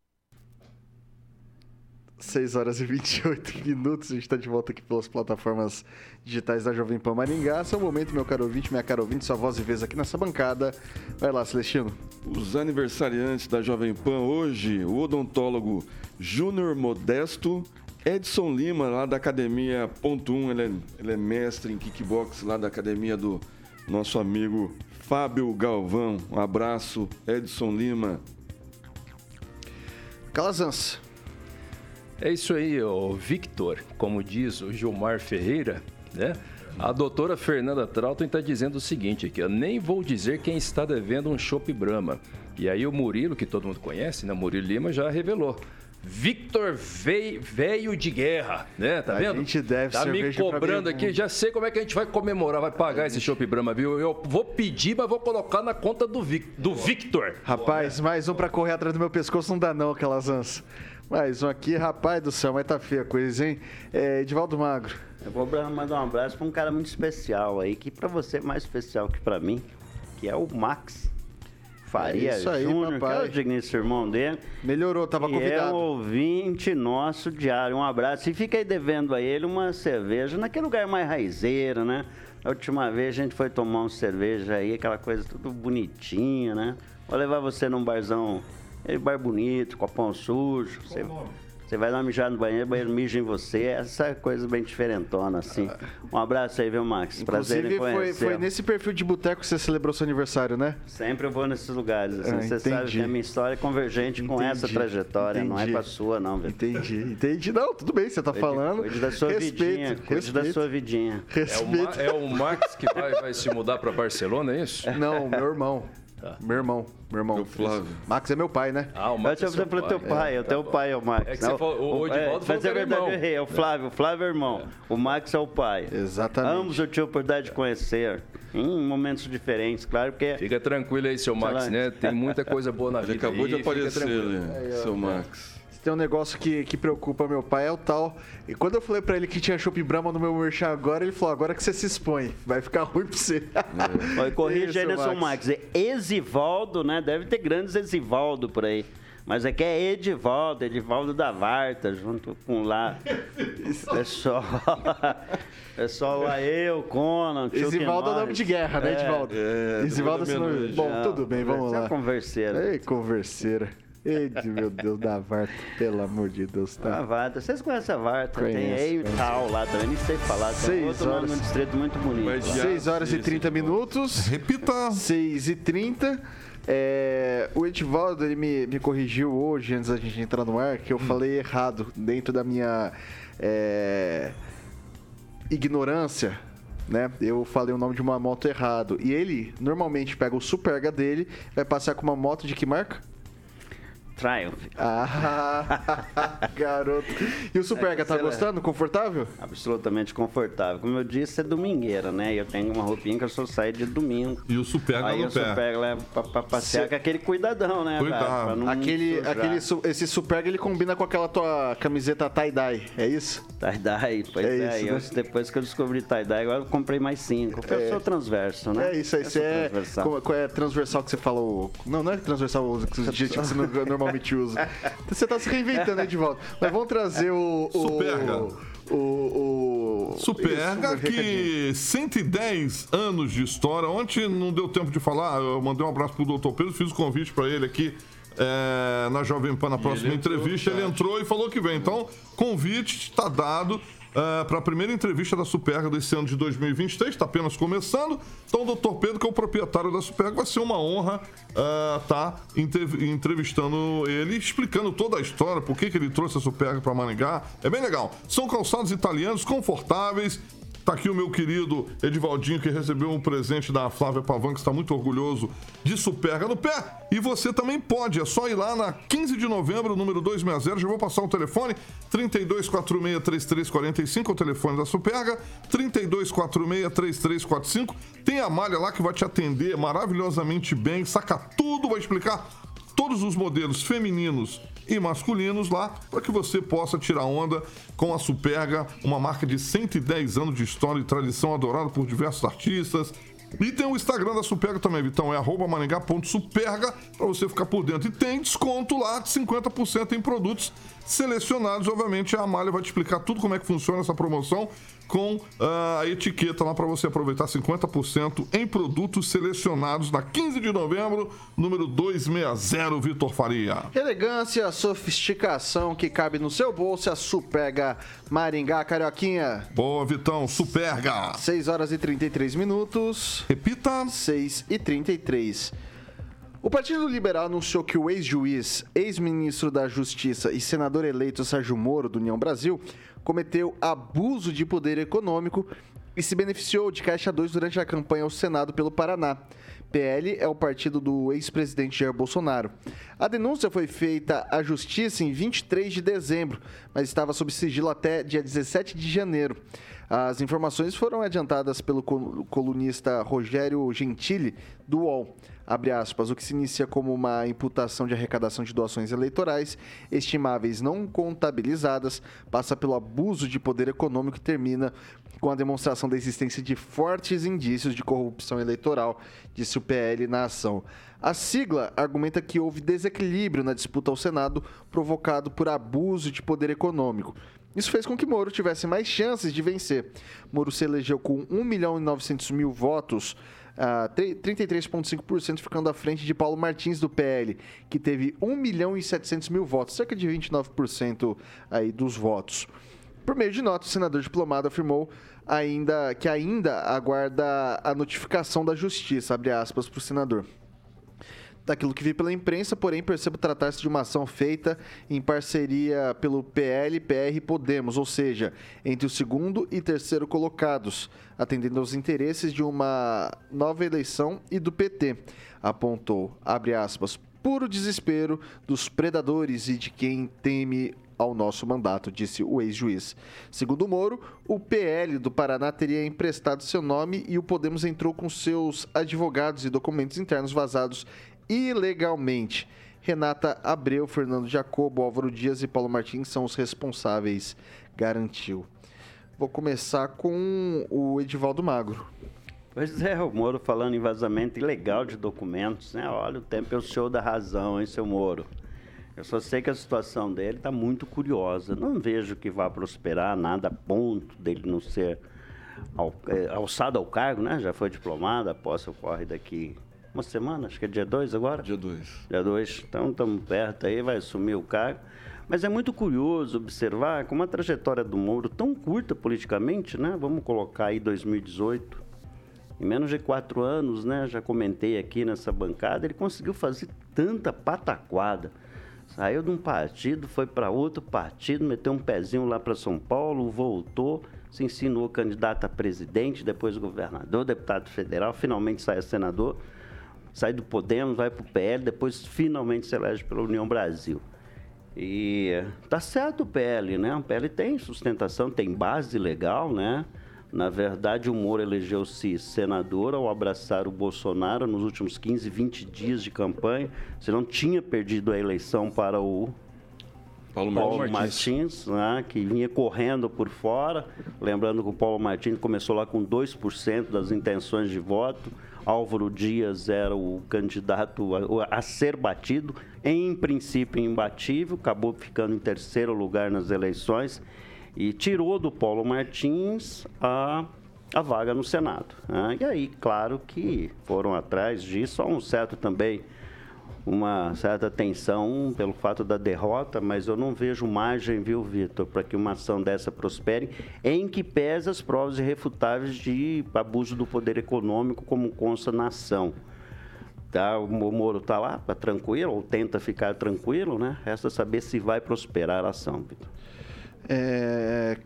6 horas e 28 minutos, a gente tá de volta aqui pelas plataformas digitais da Jovem Pan Maringá. Seu momento, meu caro ouvinte, minha cara ouvinte, sua voz e vez aqui nessa bancada. Vai lá, Celestino. Os aniversariantes da Jovem Pan hoje, o odontólogo Júnior Modesto, Edson Lima, lá da Academia Ponto 1, ele é, ele é mestre em kickbox lá da academia do nosso amigo Fábio Galvão. Um abraço, Edson Lima. Calazans. É isso aí, o Victor, como diz o Gilmar Ferreira, né? A doutora Fernanda Trauton está dizendo o seguinte aqui, ó, nem vou dizer quem está devendo um chopp Brahma. E aí o Murilo, que todo mundo conhece, né? Murilo Lima já revelou. Victor veio, de guerra, né? Tá A vendo? gente deve Tá me cobrando aqui, já sei como é que a gente vai comemorar, vai pagar esse chopp Brahma, viu? Eu vou pedir, mas vou colocar na conta do, Vic, do Victor. Rapaz, mais um pra correr atrás do meu pescoço não dá não, Calazans. Mais um aqui, rapaz do céu, mas tá feia a coisa, hein? É, Edivaldo Magro. Eu vou mandar um abraço para um cara muito especial aí, que para você é mais especial que para mim, que é o Max Faria É Júnior, que é o digníssimo irmão dele. Melhorou, tava E é um convidado. ouvinte nosso diário. Um abraço. E fica aí devendo a ele uma cerveja naquele lugar mais raizeiro, né? A última vez a gente foi tomar uma cerveja aí, aquela coisa tudo bonitinha, né? Vou levar você num barzão, aquele bar bonito, copão sujo. Você, você vai lá mijar no banheiro, o banheiro mija em você. Essa coisa bem diferentona, assim. Um abraço aí, viu, Max? Prazer em Inclusive, foi, conhecer. foi nesse perfil de boteco que você celebrou seu aniversário, né? Sempre eu vou nesses lugares. Assim, Ah, você sabe entendi. que a minha história é convergente com essa Entendi, trajetória, não é entendi. com a sua, não, Vitor. Entendi, entendi. Não, tudo bem, você tá falando. Cuide da sua respeito, vidinha, cuide respeito, da sua vidinha. É o, Ma- Respeito. é o Max que vai, vai se mudar para Barcelona, é isso? Não, meu irmão. Meu irmão, meu irmão. Meu Flávio. Max é meu pai, né? Ah, o Eu Max tinha é falado teu pai. o teu pai é o Max. É que você Não, falou- o Edivaldo é, falou que é verdade, eu errei. É o Flávio, o Flávio é irmão. O Max é o pai. Exatamente. Ambos eu tive a oportunidade de conhecer em momentos diferentes, claro, porque Fica tranquilo aí, seu Max, né? Tem muita coisa boa na Ele vida. acabou de aí, aparecer tranquilo. ali, seu Max. Tem um negócio que, que preocupa meu pai é o tal. E quando eu falei pra ele que tinha Chopp Brahma no meu merchan agora, ele falou: agora que você se expõe, vai ficar ruim pra você. Aí, Isso, né, seu Max. Max. É Exivaldo, né? Deve ter grandes Exivaldo por aí. Mas aqui é Edivaldo, Edivaldo da Varta, junto com lá. Pessoal. Pessoal lá, eu, Conan, tio Esivaldo é nome de guerra, né, Edivaldo? É, é depois da nome. meia-noite. Bom, tudo bem, vamos você é lá. converseiro. Ei, converseira. Ei, meu Deus, da Varta, pelo amor de Deus, A tá? Varta, vocês conhecem a Varta? Tem Conheço, conheço. tal lá também, nem sei falar. Tem Seis outro nome horas. no distrito muito bonito. Mas lá. já- 6 horas e esse 30 Edivaldo. minutos. Repita. 6 e 30. É, o Edivaldo ele me, me corrigiu hoje, antes da gente entrar no ar, que eu falei errado dentro da minha é, ignorância. Né? Eu falei o nome de uma moto errado. E ele normalmente pega o Superga dele, vai passar com uma moto de que marca? Triumph. Ah, garoto. E o Superga, tá sei lá. gostando? Confortável? Absolutamente confortável. Como eu disse, é domingueira, né? E eu tenho uma roupinha que eu só saio de domingo. E o Superga Aí no eu só pé. pego, levo pra, pra passear Cê- com aquele cuidadão, né? Cuidado. Aquele, sujar. aquele, su- esse Superga ele combina com aquela tua camiseta tie-dye, é isso? Tie-dye, pois É é. isso, eu, né? depois que eu descobri tie-dye, agora eu comprei mais cinco. Porque eu sou transverso, né? É isso aí, você é. transversal. Qual, qual é transversal que você falou? Não, não é transversal o adjetivo que você usa. Você tá se reinventando aí de volta. Mas vamos trazer o. o Superga. O. o Superga isso, que 110 anos de história. Ontem não deu tempo de falar, eu mandei um abraço pro doutor Pedro, fiz o convite para ele aqui é, na Jovem Pan na próxima ele entrou, entrevista. Ele tá. entrou e falou que vem. Então, convite está dado. Para a primeira entrevista da Superga desse ano de 2023, está apenas começando. Então, o doutor Pedro, que é o proprietário da Superga, vai ser uma honra estar entrevistando ele, explicando toda a história, por que, que ele trouxe a Superga para Maringá. É bem legal. São calçados italianos, confortáveis, Tá aqui o meu querido Edivaldinho, que recebeu um presente da Flávia Pavan, que está muito orgulhoso de Superga no pé. E você também pode, é só ir lá na 15 de novembro, número 260. Já vou passar o telefone: 3246-3345, é o telefone da Superga. 3246-3345. Tem a malha lá que vai te atender maravilhosamente bem, saca tudo, vai explicar todos os modelos femininos e masculinos lá para que você possa tirar onda com a Superga, uma marca de 110 anos de história e tradição adorada por diversos artistas. E tem o Instagram da Superga também, Vitão, é arroba para você ficar por dentro. E tem desconto lá de 50% em produtos selecionados. Obviamente, a Amália vai te explicar tudo como é que funciona essa promoção com ah, a etiqueta lá para você aproveitar 50% em produtos selecionados na 15 de novembro, número 260, Vitor Faria. Elegância, sofisticação que cabe no seu bolso, é a Superga Maringá, Carioquinha. Boa, Vitão, Superga. 6 horas e 33 minutos. Repita. 6 e 33. O Partido Liberal anunciou que o ex-juiz, ex-ministro da Justiça e senador eleito Sérgio Moro, do União Brasil, cometeu abuso de poder econômico e se beneficiou de Caixa 2 durante a campanha ao Senado pelo Paraná. PL é o partido do ex-presidente Jair Bolsonaro. A denúncia foi feita à Justiça em 23 de dezembro, mas estava sob sigilo até dia 17 de janeiro. As informações foram adiantadas pelo col- colunista Rogério Gentili, do UOL. Aspas, o que se inicia como uma imputação de arrecadação de doações eleitorais estimáveis não contabilizadas, passa pelo abuso de poder econômico e termina com a demonstração da existência de fortes indícios de corrupção eleitoral, disse o PL na ação. A sigla argumenta que houve desequilíbrio na disputa ao Senado provocado por abuso de poder econômico. Isso fez com que Moro tivesse mais chances de vencer. Moro se elegeu com 1 milhão e 900 mil votos, ah, tre- 33,5% ficando à frente de Paulo Martins do PL, que teve 1 milhão e 700 mil votos, cerca de 29% aí dos votos. Por meio de nota, o senador diplomado afirmou ainda que ainda aguarda a notificação da justiça, abre aspas para o senador. daquilo que vi pela imprensa, porém percebo tratar-se de uma ação feita em parceria pelo PL, PR e Podemos, ou seja, entre o segundo e terceiro colocados, atendendo aos interesses de uma nova eleição e do PT. Apontou, abre aspas, puro desespero dos predadores e de quem teme ao nosso mandato, disse o ex-juiz. Segundo Moro, o PL do Paraná teria emprestado seu nome e o Podemos entrou com seus advogados e documentos internos vazados ilegalmente. Renata Abreu, Fernando Jacobo, Álvaro Dias e Paulo Martins são os responsáveis, garantiu. Vou começar com o Edivaldo Magro. Pois é, o Moro falando em vazamento ilegal de documentos, né? Olha, o tempo é o show da razão, hein, seu Moro? Eu só sei que a situação dele está muito curiosa. Não vejo que vá prosperar nada a ponto dele não ser al, é, alçado ao cargo, né? Já foi diplomado, a posse ocorre daqui uma semana, acho que é dia 2 agora? Dia 2. Dia 2, então estamos perto aí, vai assumir o cargo. Mas é muito curioso observar como a trajetória do Moro, tão curta politicamente, né? Vamos colocar aí 2018, em menos de quatro anos, né? Já comentei aqui nessa bancada, ele conseguiu fazer tanta pataquada. Saiu de um partido, foi para outro partido, meteu um pezinho lá para São Paulo, voltou, se ensinou candidato a presidente, depois governador, deputado federal, finalmente sai a senador sai do Podemos, vai para o PL, depois finalmente se elege pela União Brasil. E tá certo o PL, né? O PL tem sustentação, tem base legal, né? Na verdade, o Moro elegeu-se senador ao abraçar o Bolsonaro nos últimos 15, 20 dias de campanha. Você não tinha perdido a eleição para o Paulo, Paulo Martins, Martins né, que vinha correndo por fora. Lembrando que o Paulo Martins começou lá com 2% das intenções de voto. Álvaro Dias era o candidato a, a, ser batido, em princípio imbatível, acabou ficando em terceiro lugar nas eleições e tirou do Paulo Martins a, a vaga no Senado. Né? E aí, claro que foram atrás disso, há um certo também uma certa tensão pelo fato da derrota, mas eu não vejo margem, viu, Vitor, para que uma ação dessa prospere, em que pesa as provas irrefutáveis de abuso do poder econômico, como consta na ação. Tá, o Moro está lá, tá tranquilo, ou tenta ficar tranquilo, né? Resta saber se vai prosperar a ação, Vitor. É.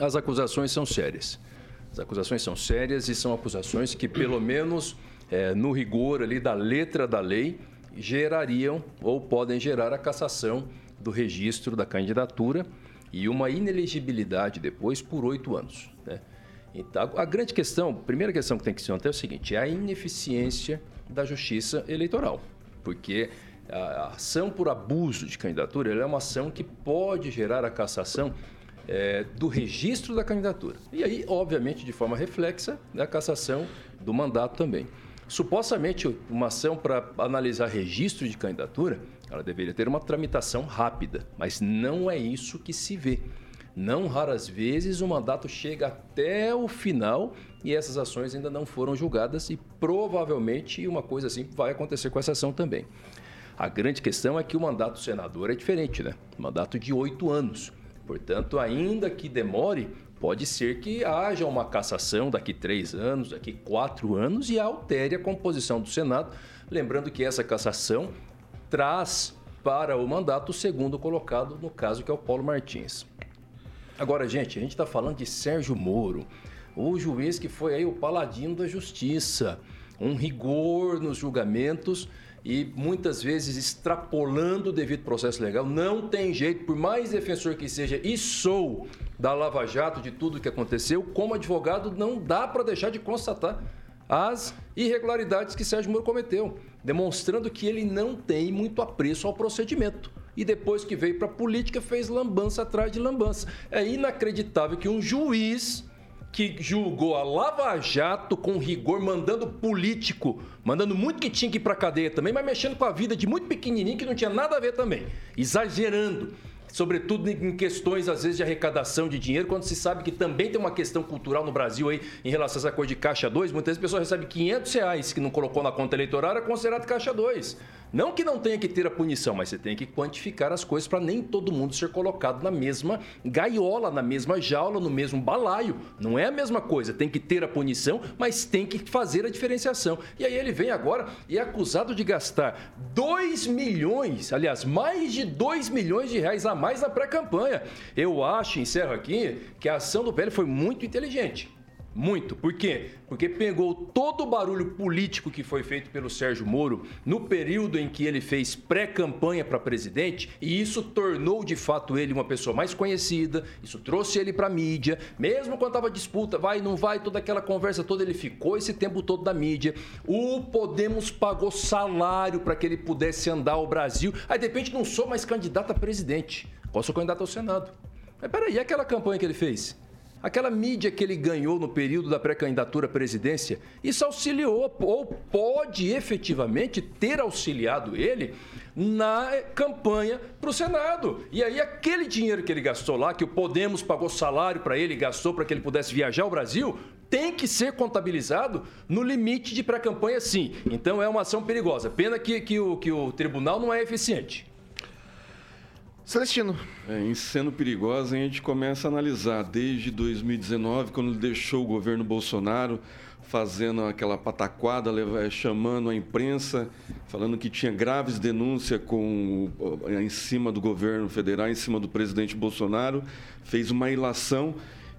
As acusações são sérias. As acusações são sérias e são acusações que, pelo menos é, no rigor ali da letra da lei, gerariam ou podem gerar a cassação do registro da candidatura e uma inelegibilidade depois por oito anos. Né? Então, a grande questão, a primeira questão que tem que se manter é o seguinte: é a ineficiência da justiça eleitoral. Porque a ação por abuso de candidatura é uma ação que pode gerar a cassação é, do registro da candidatura. E aí, obviamente, de forma reflexa, né, a cassação do mandato também. Supostamente, uma ação para analisar registro de candidatura, ela deveria ter uma tramitação rápida, mas não é isso que se vê. Não raras vezes o mandato chega até o final e essas ações ainda não foram julgadas e provavelmente uma coisa assim vai acontecer com essa ação também. A grande questão é que o mandato do senador é diferente, né? Mandato de oito anos. Portanto, ainda que demore, Pode ser que haja uma cassação daqui três anos, daqui quatro anos e altere a composição do Senado. Lembrando que essa cassação traz para o mandato o segundo colocado, no caso que é o Paulo Martins. Agora, gente, a gente está falando de Sérgio Moro, o juiz que foi aí o paladino da justiça, um rigor nos julgamentos e muitas vezes extrapolando o devido processo legal. Não tem jeito, por mais defensor que seja, e sou da Lava Jato, de tudo que aconteceu, como advogado, não dá para deixar de constatar as irregularidades que Sérgio Moro cometeu, demonstrando que ele não tem muito apreço ao procedimento. E depois que veio para a política, fez lambança atrás de lambança. É inacreditável que um juiz que julgou a Lava Jato com rigor, mandando político, mandando muito que tinha que ir para cadeia também, mas mexendo com a vida de muito pequenininho que não tinha nada a ver também, exagerando. sobretudo em questões, às vezes, de arrecadação de dinheiro, quando se sabe que também tem uma questão cultural no Brasil aí em relação a essa coisa de caixa 2. Muitas vezes a pessoa recebe 500 reais que não colocou na conta eleitoral, é considerado caixa 2. Não que não tenha que ter a punição, mas você tem que quantificar as coisas para nem todo mundo ser colocado na mesma gaiola, na mesma jaula, no mesmo balaio. Não é a mesma coisa. Tem que ter a punição, mas tem que fazer a diferenciação. E aí ele vem agora e é acusado de gastar 2 milhões, aliás, mais de 2 milhões de reais a mais na pré-campanha. Eu acho, encerro aqui, que a ação do PL foi muito inteligente. Muito. Por quê? Porque pegou todo o barulho político que foi feito pelo Sérgio Moro no período em que ele fez pré-campanha para presidente e isso tornou de fato ele uma pessoa mais conhecida, isso trouxe ele para a mídia, mesmo quando estava disputa, vai, não vai, toda aquela conversa toda, ele ficou esse tempo todo da mídia. O Podemos pagou salário para que ele pudesse andar ao Brasil. Aí de repente não sou mais candidato a presidente, posso candidato ao Senado. Mas peraí, e aquela campanha que ele fez? Aquela mídia que ele ganhou no período da pré-candidatura à presidência, isso auxiliou ou pode efetivamente ter auxiliado ele na campanha para o Senado. E aí, aquele dinheiro que ele gastou lá, que o Podemos pagou salário para ele, gastou para que ele pudesse viajar ao Brasil, tem que ser contabilizado no limite de pré-campanha, sim. Então, é uma ação perigosa. Pena que, que, o, que o tribunal não é eficiente. Celestino. É, em sendo perigosa, a gente começa a analisar desde 2019, quando ele deixou o governo Bolsonaro, fazendo aquela pataquada, chamando a imprensa, falando que tinha graves denúncias com, em cima do governo federal, em cima do presidente Bolsonaro, fez uma ilação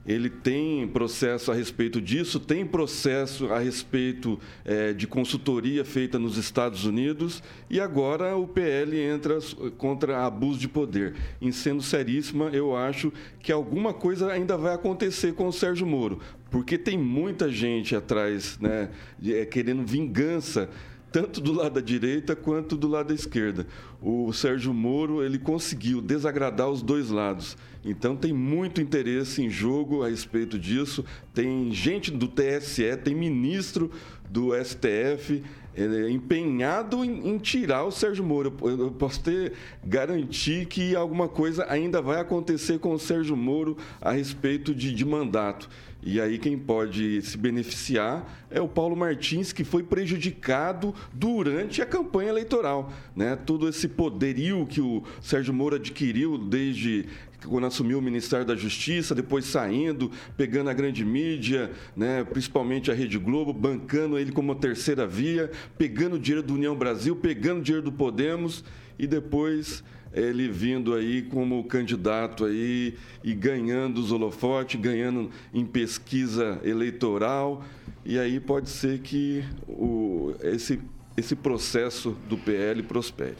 ele tem processo a respeito disso, tem processo a respeito é, de consultoria feita nos Estados Unidos e agora o PL entra contra abuso de poder. Em sendo seríssima, eu acho que alguma coisa ainda vai acontecer com o Sérgio Moro, porque tem muita gente atrás, né, é, querendo vingança tanto do lado da direita quanto do lado da esquerda. O Sérgio Moro ele conseguiu desagradar os dois lados. Então tem muito interesse em jogo a respeito disso. Tem gente do TSE, tem ministro do STF é, empenhado em, em, tirar o Sérgio Moro. Eu, eu posso ter garantir que alguma coisa ainda vai acontecer com o Sérgio Moro a respeito de, de mandato. E aí quem pode se beneficiar é o Paulo Martins, que foi prejudicado durante a campanha eleitoral. Né? Todo esse poderio que o Sérgio Moro adquiriu desde quando assumiu o Ministério da Justiça, depois saindo, pegando a grande mídia, né, principalmente a Rede Globo, bancando ele como terceira via, pegando dinheiro do União Brasil, pegando dinheiro do Podemos e depois ele vindo aí como candidato aí e ganhando os holofotes, ganhando em pesquisa eleitoral. E aí pode ser que o, esse, esse processo do PL prospere.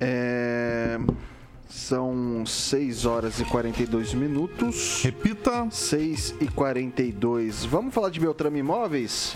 É... São 6 horas e 42 minutos. Repita. 6 e 42. Vamos falar de Beltrame Imóveis?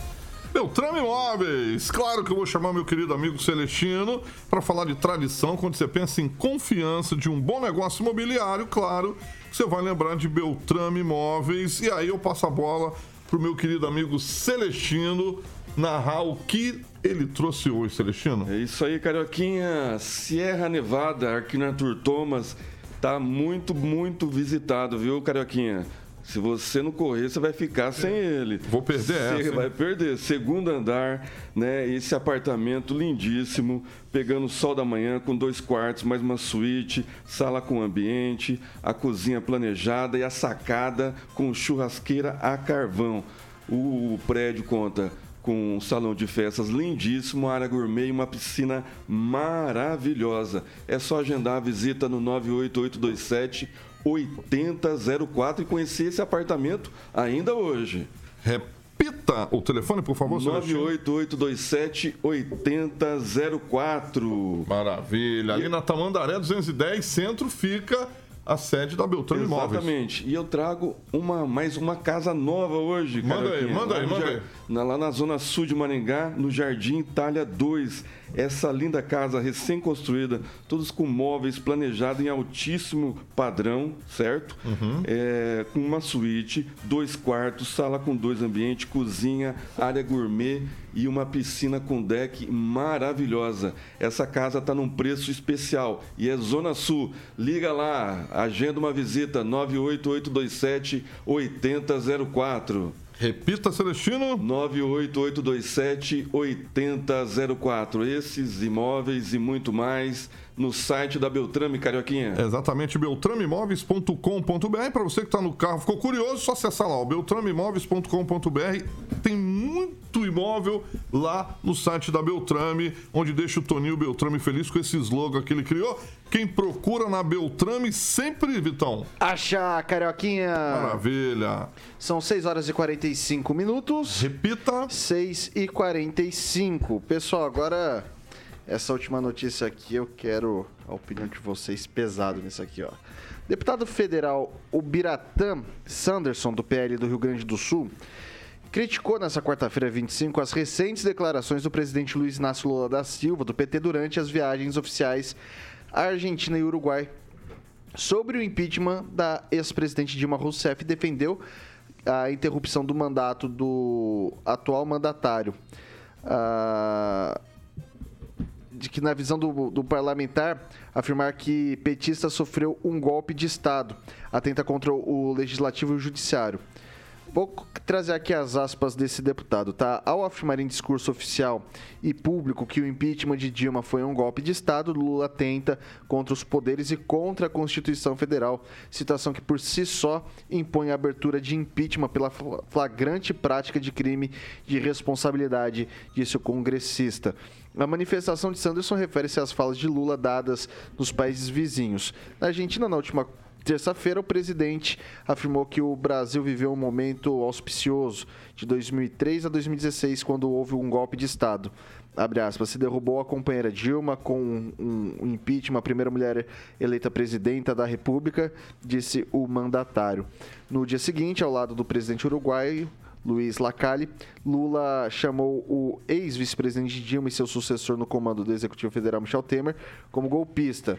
Beltrame Imóveis. Claro que eu vou chamar meu querido amigo Celestino para falar de tradição. Quando você pensa em confiança de um bom negócio imobiliário, claro, você vai lembrar de Beltrame Imóveis. E aí eu passo a bola pro meu querido amigo Celestino narrar o que ele trouxe hoje, Celestino. É isso aí, Carioquinha. Sierra Nevada, aqui na Arthur Thomas, tá muito, muito visitado, viu, Carioquinha? Se você não correr, você vai ficar sem ele. Vou perder você essa. vai perder. Segundo andar, né? Esse apartamento lindíssimo, pegando sol da manhã, com dois quartos, mais uma suíte, sala com ambiente, a cozinha planejada e a sacada com churrasqueira a carvão. O prédio conta com um salão de festas lindíssimo, área gourmet e uma piscina maravilhosa. É só agendar a visita no 98827 8004 e conhecer esse apartamento ainda hoje. Repita o telefone, por favor, 98827 8004. Maravilha. Ali na Tamandaré 210, centro, fica a sede da Beltrame Imóveis. Exatamente. E eu trago uma, mais uma casa nova hoje, Manda aí, manda aí, manda aí. Lá na zona sul de Maringá, no Jardim Itália 2. Essa linda casa recém-construída, todos com móveis planejados em altíssimo padrão, certo? Uhum. É, com uma suíte, dois quartos, sala com dois ambientes, cozinha, área gourmet e uma piscina com deck maravilhosa. Essa casa está num preço especial e é Zona Sul. Liga lá, agenda uma visita 98827 8004. Repita, Celestino. 98827 8004. Esses imóveis e muito mais no site da Beltrame, Carioquinha. Exatamente, beltrameimóveis.com.br. Para você que está no carro, ficou curioso, só acessar lá, o beltrameimóveis.com.br. Tem muito imóvel lá no site da Beltrame, onde deixa o Toninho Beltrame feliz com esse slogan que ele criou. Quem procura na Beltrame sempre, Vitão. Acha, Carioquinha. Maravilha. São 6 horas e 45 minutos. Repita. 6 e 45. Pessoal, agora essa última notícia aqui eu quero a opinião de vocês pesado nisso aqui, ó. Deputado federal Ubiratã Sanderson, do PL do Rio Grande do Sul, criticou nessa quarta-feira 25 as recentes declarações do presidente Luiz Inácio Lula da Silva, do PT, durante as viagens oficiais à Argentina e Uruguai. Sobre o impeachment da ex-presidente Dilma Rousseff, defendeu a interrupção do mandato do atual mandatário. Ah, de que, na visão do, do, parlamentar, afirmar que petista sofreu um golpe de Estado, atenta contra o legislativo e o judiciário. Vou trazer aqui as aspas desse deputado, tá? Ao afirmar em discurso oficial e público que o impeachment de Dilma foi um golpe de Estado, Lula tenta contra os poderes e contra a Constituição Federal, situação que por si só impõe a abertura de impeachment pela flagrante prática de crime de responsabilidade, disse o congressista. A manifestação de Sanderson refere-se às falas de Lula dadas nos países vizinhos. Na Argentina, na última terça-feira, o presidente afirmou que o Brasil viveu um momento auspicioso de 2003 a 2016, quando houve um golpe de Estado. Aspas, se derrubou a companheira Dilma com um, um impeachment, a primeira mulher eleita presidenta da República, disse o mandatário. No dia seguinte, ao lado do presidente uruguaio, Luiz Lacalle, Lula chamou o ex-vice-presidente Dilma e seu sucessor no comando do Executivo Federal, Michel Temer, como golpista.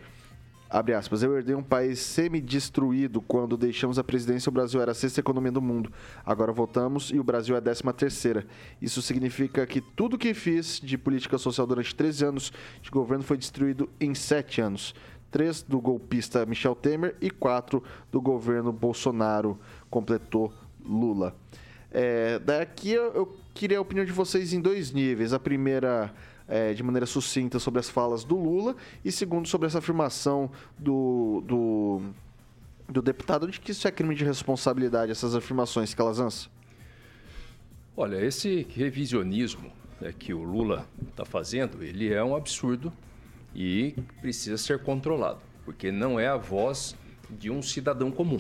Abre aspas, eu herdei um país semi-destruído quando deixamos a presidência. O Brasil era a sexta economia do mundo. Agora voltamos e o Brasil é a décima terceira. Isso significa que tudo que fiz de política social durante 13 anos de governo foi destruído em 7 anos. Três do golpista Michel Temer e quatro do governo Bolsonaro, completou Lula. É, daqui eu, eu queria a opinião de vocês em dois níveis. A primeira é, de maneira sucinta sobre as falas do Lula e segundo sobre essa afirmação do, do, do deputado de que isso é crime de responsabilidade, essas afirmações, Calazans? Olha, esse revisionismo né, que o Lula está fazendo, ele é um absurdo e precisa ser controlado, porque não é a voz de um cidadão comum.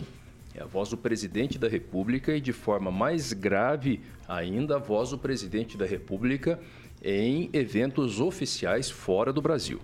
É a voz do presidente da República e, de forma mais grave ainda, a voz do presidente da República em eventos oficiais fora do Brasil.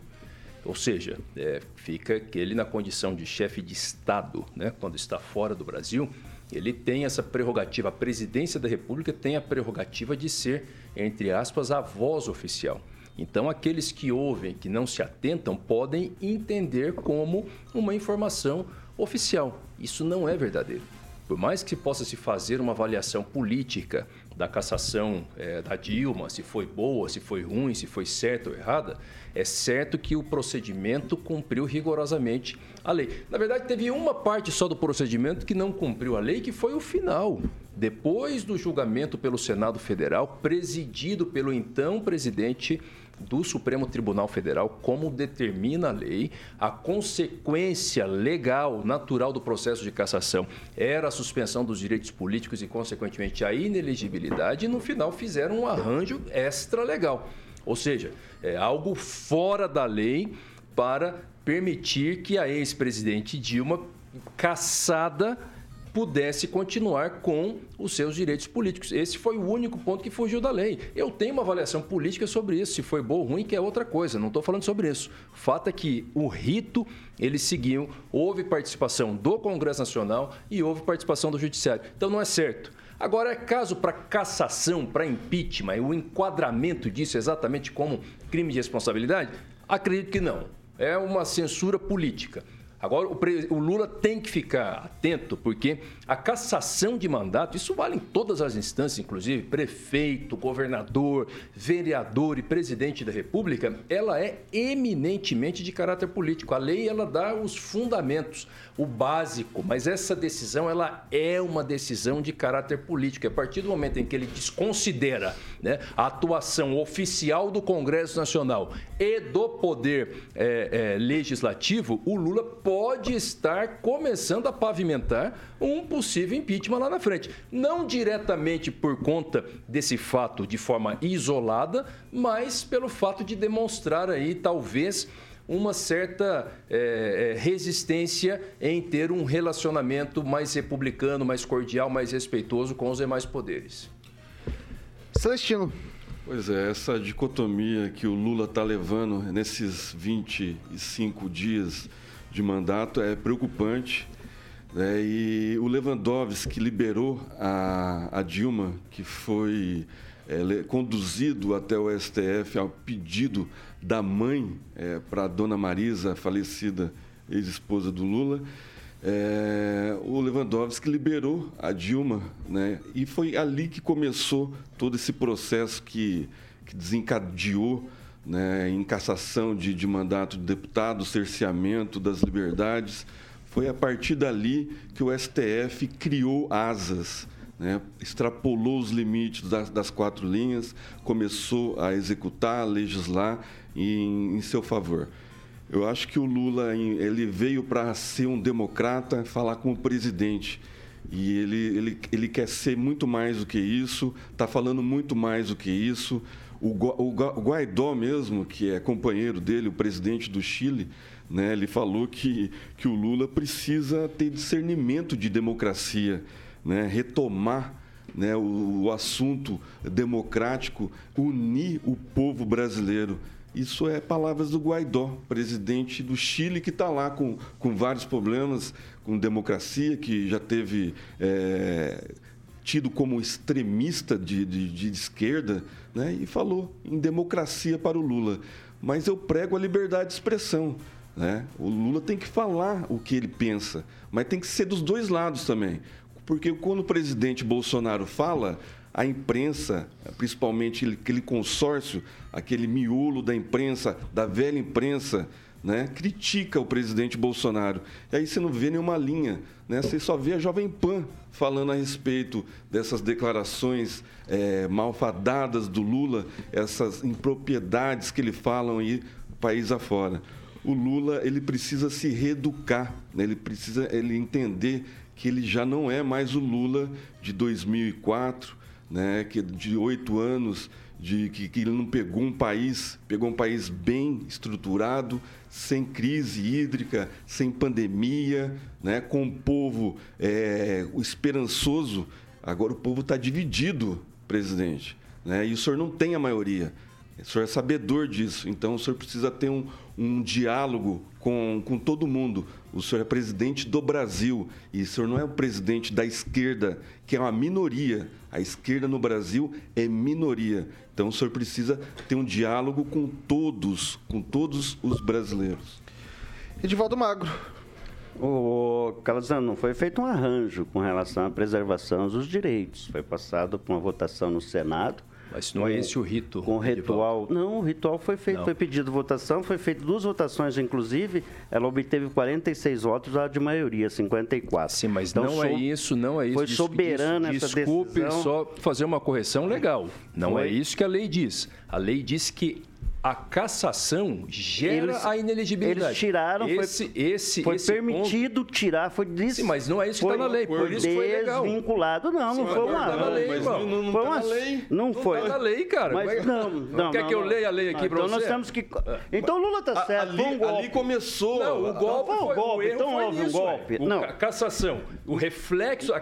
Ou seja, é, fica que ele na condição de chefe de Estado, né, quando está fora do Brasil, ele tem essa prerrogativa, a presidência da República tem a prerrogativa de ser, entre aspas, a voz oficial. Então, aqueles que ouvem, que não se atentam, podem entender como uma informação oficial. Isso não é verdadeiro. Por mais que possa se fazer uma avaliação política da cassação é, da Dilma, se foi boa, se foi ruim, se foi certa ou errada, é certo que o procedimento cumpriu rigorosamente a lei. Na verdade, teve uma parte só do procedimento que não cumpriu a lei, que foi o final. Depois do julgamento pelo Senado Federal, presidido pelo então presidente do Supremo Tribunal Federal, como determina a lei, a consequência legal, natural do processo de cassação era a suspensão dos direitos políticos e, consequentemente, a inelegibilidade, e no final fizeram um arranjo extra-legal. Ou seja, é algo fora da lei para permitir que a ex-presidente Dilma, caçada, pudesse continuar com os seus direitos políticos. Esse foi o único ponto que fugiu da lei. Eu tenho uma avaliação política sobre isso, se foi bom ou ruim, que é outra coisa, não estou falando sobre isso. Fato é que o rito eles seguiam, houve participação do Congresso Nacional e houve participação do Judiciário. Então não é certo. Agora, é caso para cassação, para impeachment, o enquadramento disso exatamente como crime de responsabilidade? Acredito que não. É uma censura política. Agora, o, o Lula tem que ficar atento, porque a cassação de mandato, isso vale em todas as instâncias, inclusive prefeito, governador, vereador e presidente da República, ela é eminentemente de caráter político. A lei, ela dá os fundamentos, o básico, mas essa decisão, ela é uma decisão de caráter político. A partir do momento em que ele desconsidera né, a atuação oficial do Congresso Nacional e do Poder eh, eh, Legislativo, o Lula pode estar começando a pavimentar um possível impeachment lá na frente. Não diretamente por conta desse fato de forma isolada, mas pelo fato de demonstrar aí, talvez, uma certa eh, resistência em ter um relacionamento mais republicano, mais cordial, mais respeitoso com os demais poderes. Celestino. Pois é, essa dicotomia que o Lula está levando nesses 25 dias de mandato é preocupante. Né? E o Lewandowski liberou a, a Dilma, que foi é, conduzido até o STF ao pedido da mãe para a dona Marisa, falecida ex-esposa do Lula. É, o Lewandowski liberou a Dilma, né? E foi ali que começou todo esse processo que, que desencadeou né, em cassação de, de mandato de deputado, cerceamento das liberdades. Foi a partir dali que o STF criou asas, né, extrapolou os limites das, das quatro linhas, começou a executar, a legislar em, em seu favor. Eu acho que o Lula ele veio para ser um democrata, falar com o presidente. E ele, ele, ele quer ser muito mais do que isso, está falando muito mais do que isso. O, o o Guaidó mesmo, que é companheiro dele, o presidente do Chile, né, ele falou que, que o Lula precisa ter discernimento de democracia, né, retomar né, o, o assunto democrático, unir o povo brasileiro. Isso é palavras do Guaidó, presidente do Chile, que está lá com, com vários problemas com democracia, que já teve é, tido como extremista de, de, de esquerda, né, e falou em democracia para o Lula. Mas eu prego a liberdade de expressão. Né? O Lula tem que falar o que ele pensa, mas tem que ser dos dois lados também. Porque quando o presidente Bolsonaro fala, a imprensa, principalmente ele- aquele consórcio, aquele miolo da imprensa, da velha imprensa, né, critica o presidente Bolsonaro. E aí você não vê nenhuma linha, né? você só vê a Jovem Pan falando a respeito dessas declarações eh, malfadadas do Lula, essas impropriedades que ele falam aí país afora. O Lula ele precisa se reeducar, né? ele precisa ele entender que ele já não é mais o Lula de 2004, né? que de oito anos, de que, que ele não pegou um país, pegou um país bem estruturado, sem crise hídrica, sem pandemia, né? com um povo é, esperançoso. Agora o povo está dividido, presidente, né? e o senhor não tem a maioria. O senhor é sabedor disso, então o senhor precisa ter um, um diálogo com, com todo mundo. O senhor é presidente do Brasil e o senhor não é o presidente da esquerda, que é uma minoria. A esquerda no Brasil é minoria. Então o senhor precisa ter um diálogo com todos, com todos os brasileiros. Edivaldo Magro. O Calazano, não foi feito um arranjo com relação à preservação dos direitos. Foi passado por uma votação no Senado. Mas não é com- esse o rito. Com ritual. Não, o ritual foi feito, Não. foi pedido votação, foi feito duas votações, inclusive. Ela obteve 46 votos, a de maioria, 54. Sim, mas Então, não é sou- isso, não é isso. Foi soberana des- essa Desculpe, decisão. só fazer uma correção legal. Não Foi. é isso que a lei diz. A lei diz que a cassação gera Eles- a inelegibilidade. eles tiraram, foi- esse, esse, Foi esse ponto- permitido tirar, foi des... Sim, mas não é isso que está na lei, por isso que foi legal. Desvinculado, não, não Sim, foi mas uma... tá na lei, mas não, não, não Foi tá uma- na lei. Não foi. Tá na lei, cara. Mas não, não, Quer não, que eu não. leia a lei aqui Ah, pra então nós você? temos que... Então o Lula tá A- certo, foi um ali, golpe. ali começou. Não, o golpe foi um foi, golpe, o erro então houve um golpe. Não. ca- cassação, o reflexo, a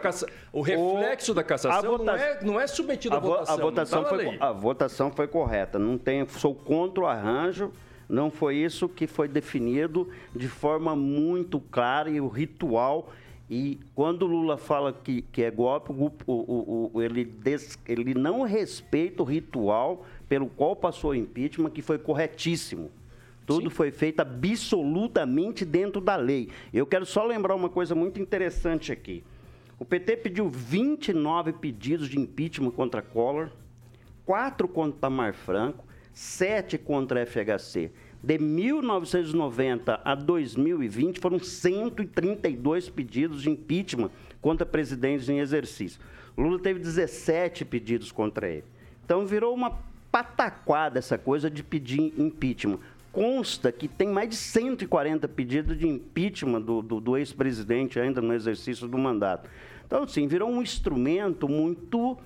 o reflexo da cassação a vota- não, é, não é submetido a, à vo- votação. a votação não tá foi, a votação foi correta. Não tem, sou contra o arranjo. Não foi isso que foi definido de forma muito clara e o ritual. E quando o Lula fala que, que é golpe, o, o- o- ele, des- ele não respeita o ritual pelo qual passou o impeachment, que foi corretíssimo. Tudo foi feito absolutamente dentro da lei. Eu quero só lembrar uma coisa muito interessante aqui. O PT pediu 29 pedidos de impeachment contra Collor, 4 contra Tamar Franco, 7 contra a FHC. De 1990 a 2020, foram 132 pedidos de impeachment contra presidentes em exercício. Lula teve 17 pedidos contra ele. Então virou uma pataquada essa coisa de pedir impeachment. Consta que tem mais de 140 pedidos de impeachment do, do, do ex-presidente ainda no exercício do mandato. Então, assim, virou um instrumento muito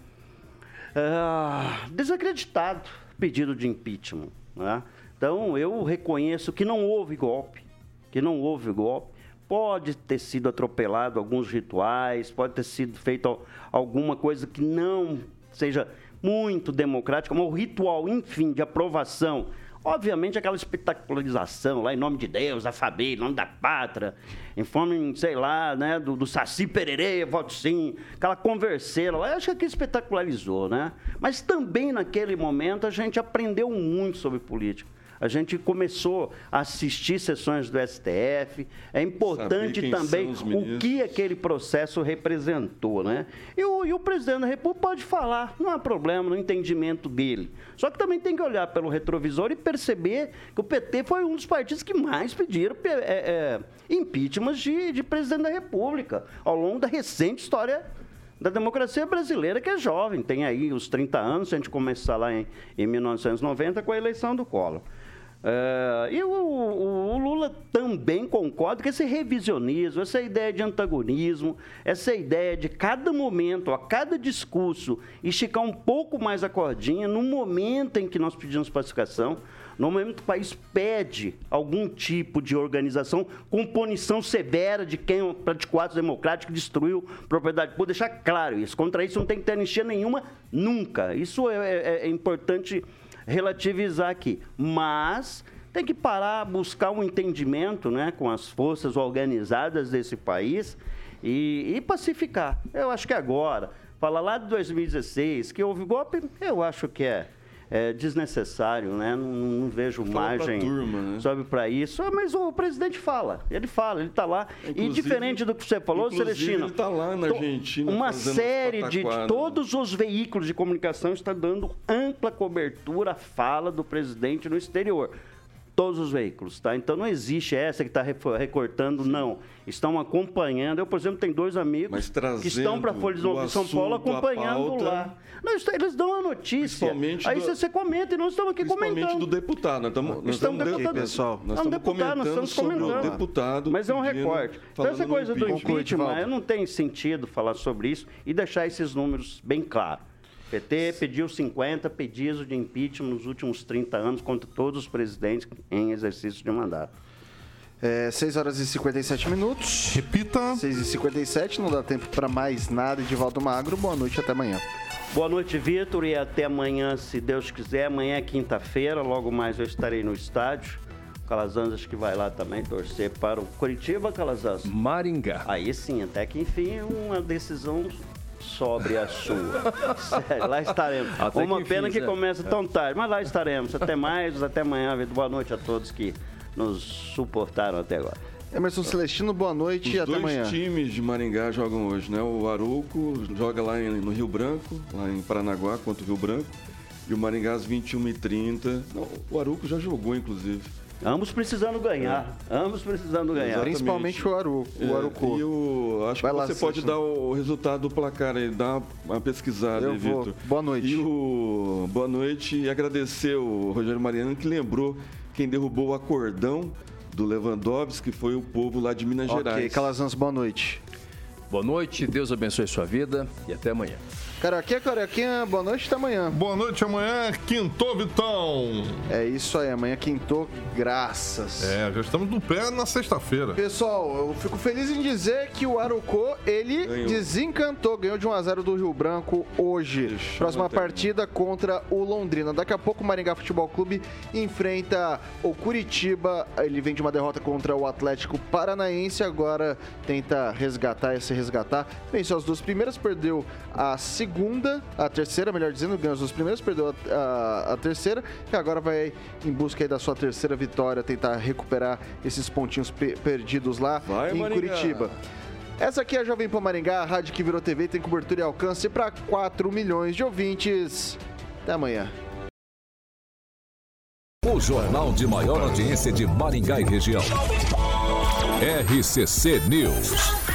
ah, desacreditado pedido de impeachment. Né? Então, eu reconheço que não houve golpe, que não houve golpe. Pode ter sido atropelado alguns rituais, pode ter sido feito alguma coisa que não seja muito democrática, mas o ritual, enfim, de aprovação Obviamente, aquela espetacularização lá em nome de Deus, da família, em nome da pátria, em forma, sei lá, né, do, do Saci Pererê, voto sim, aquela converseira lá, acho que espetacularizou, né? Mas também naquele momento a gente aprendeu muito sobre política a gente começou a assistir sessões do STF. É importante também o que aquele processo representou, né? E o, e o presidente da República pode falar, não há problema no entendimento dele. Só que também tem que olhar pelo retrovisor e perceber que o PT foi um dos partidos que mais pediram é, é, impeachment de, de presidente da República ao longo da recente história da democracia brasileira, que é jovem, tem aí os 30 anos, se a gente começar lá em, em 1990 com a eleição do Collor. Uh, e o, o, o, Lula também concorda que esse revisionismo, essa ideia de antagonismo, essa ideia de cada momento, a cada discurso, esticar um pouco mais a cordinha no momento em que nós pedimos pacificação, no momento que o país pede algum tipo de organização com punição severa de quem praticou atos democráticos, destruiu propriedade pública, deixar claro isso. Contra isso não tem que ter anistia nenhuma, nunca. Isso é, é, é importante relativizar aqui. Mas tem que parar, buscar um entendimento né, com as forças organizadas desse país e, e pacificar. Eu acho que agora, falar lá de 2016, que houve golpe, eu acho que é é, desnecessário, né? Não, não vejo fala margem turma, né? sobe para isso. Ah, mas o presidente fala, ele fala, ele está lá. Inclusive, e diferente do que você falou, Celestino, ele está lá na Argentina. Uma série de, de, todos os veículos de comunicação está dando ampla cobertura à fala do presidente no exterior todos os veículos, tá? Então não existe essa que está recortando, não. Estão acompanhando. Eu, por exemplo, tenho dois amigos que estão para a Folha de São Paulo acompanhando pauta, lá. Não, eles dão a notícia. Aí do, você comenta e nós estamos aqui comentando. do deputado. Nós estamos, nós estamos, deputado, pessoal. Nós estamos deputado, nós estamos comentando. deputado Mas é um recorte. Então essa coisa do impeachment, eu não tem sentido falar sobre isso e deixar esses números bem claros. PT pediu 50 pedidos de impeachment nos últimos 30 anos contra todos os presidentes em exercício de mandato. É, 6 horas e 57 minutos. Repita. 6 e 57, não dá tempo para mais nada. Edivaldo Magro, boa noite, até amanhã. Boa noite, Vitor, e até amanhã, se Deus quiser. Amanhã é quinta-feira, logo mais eu estarei no estádio. Calazans acho que vai lá também torcer para o Curitiba, Calazans. Maringá. Aí sim, até que enfim uma decisão sobre a sua. Sério, lá estaremos. Até Uma que pena fiz, que né? começa tão tarde, mas lá estaremos. Até mais, até amanhã. Boa noite a todos que nos suportaram até agora. Emerson Celestino, boa noite Os e até amanhã. Os dois times de Maringá jogam hoje, né? O Aruco joga lá no Rio Branco, lá em Paranaguá, contra o Rio Branco. E o Maringá às 21h30. o Aruco já jogou, inclusive. Ambos precisando ganhar. É. Ambos precisando ganhar. Exatamente. Principalmente o Aru, o é, Aruco. E o, acho Vai que lá, você pode dar o resultado do placar aí, dar uma pesquisada aí, Vitor. Boa noite. E o boa noite e agradecer o Rogério Mariano que lembrou quem derrubou o acordão do Lewandowski, que foi o povo lá de Minas okay. Gerais. Ok, Calazans, boa noite. Boa noite, Deus abençoe sua vida e até amanhã. Carioquinha, Carioquinha, boa noite até amanhã. Boa noite, amanhã, quintou, Vitão. É isso aí, amanhã quintou, graças. É, já estamos do pé na sexta-feira. Pessoal, eu fico feliz em dizer que o Arucô, ele ganhou. desencantou, ganhou de 1x0 do Rio Branco hoje. Deixa Próxima partida contra o Londrina. Daqui a pouco o Maringá Futebol Clube enfrenta o Curitiba. Ele vem de uma derrota contra o Atlético Paranaense, agora tenta resgatar esse resgatar. Venceu as duas primeiras, perdeu a segunda segunda, a terceira, melhor dizendo, ganhou as duas primeiras, perdeu a, a- a terceira e agora vai em busca aí da sua terceira vitória, tentar recuperar esses pontinhos pe- perdidos lá Vai, em Maringá. Curitiba. Essa aqui é a Jovem Pan Maringá, a rádio que virou TV, tem cobertura e alcance para 4 milhões de ouvintes. Até amanhã. O jornal de maior audiência de Maringá e região. RCC News.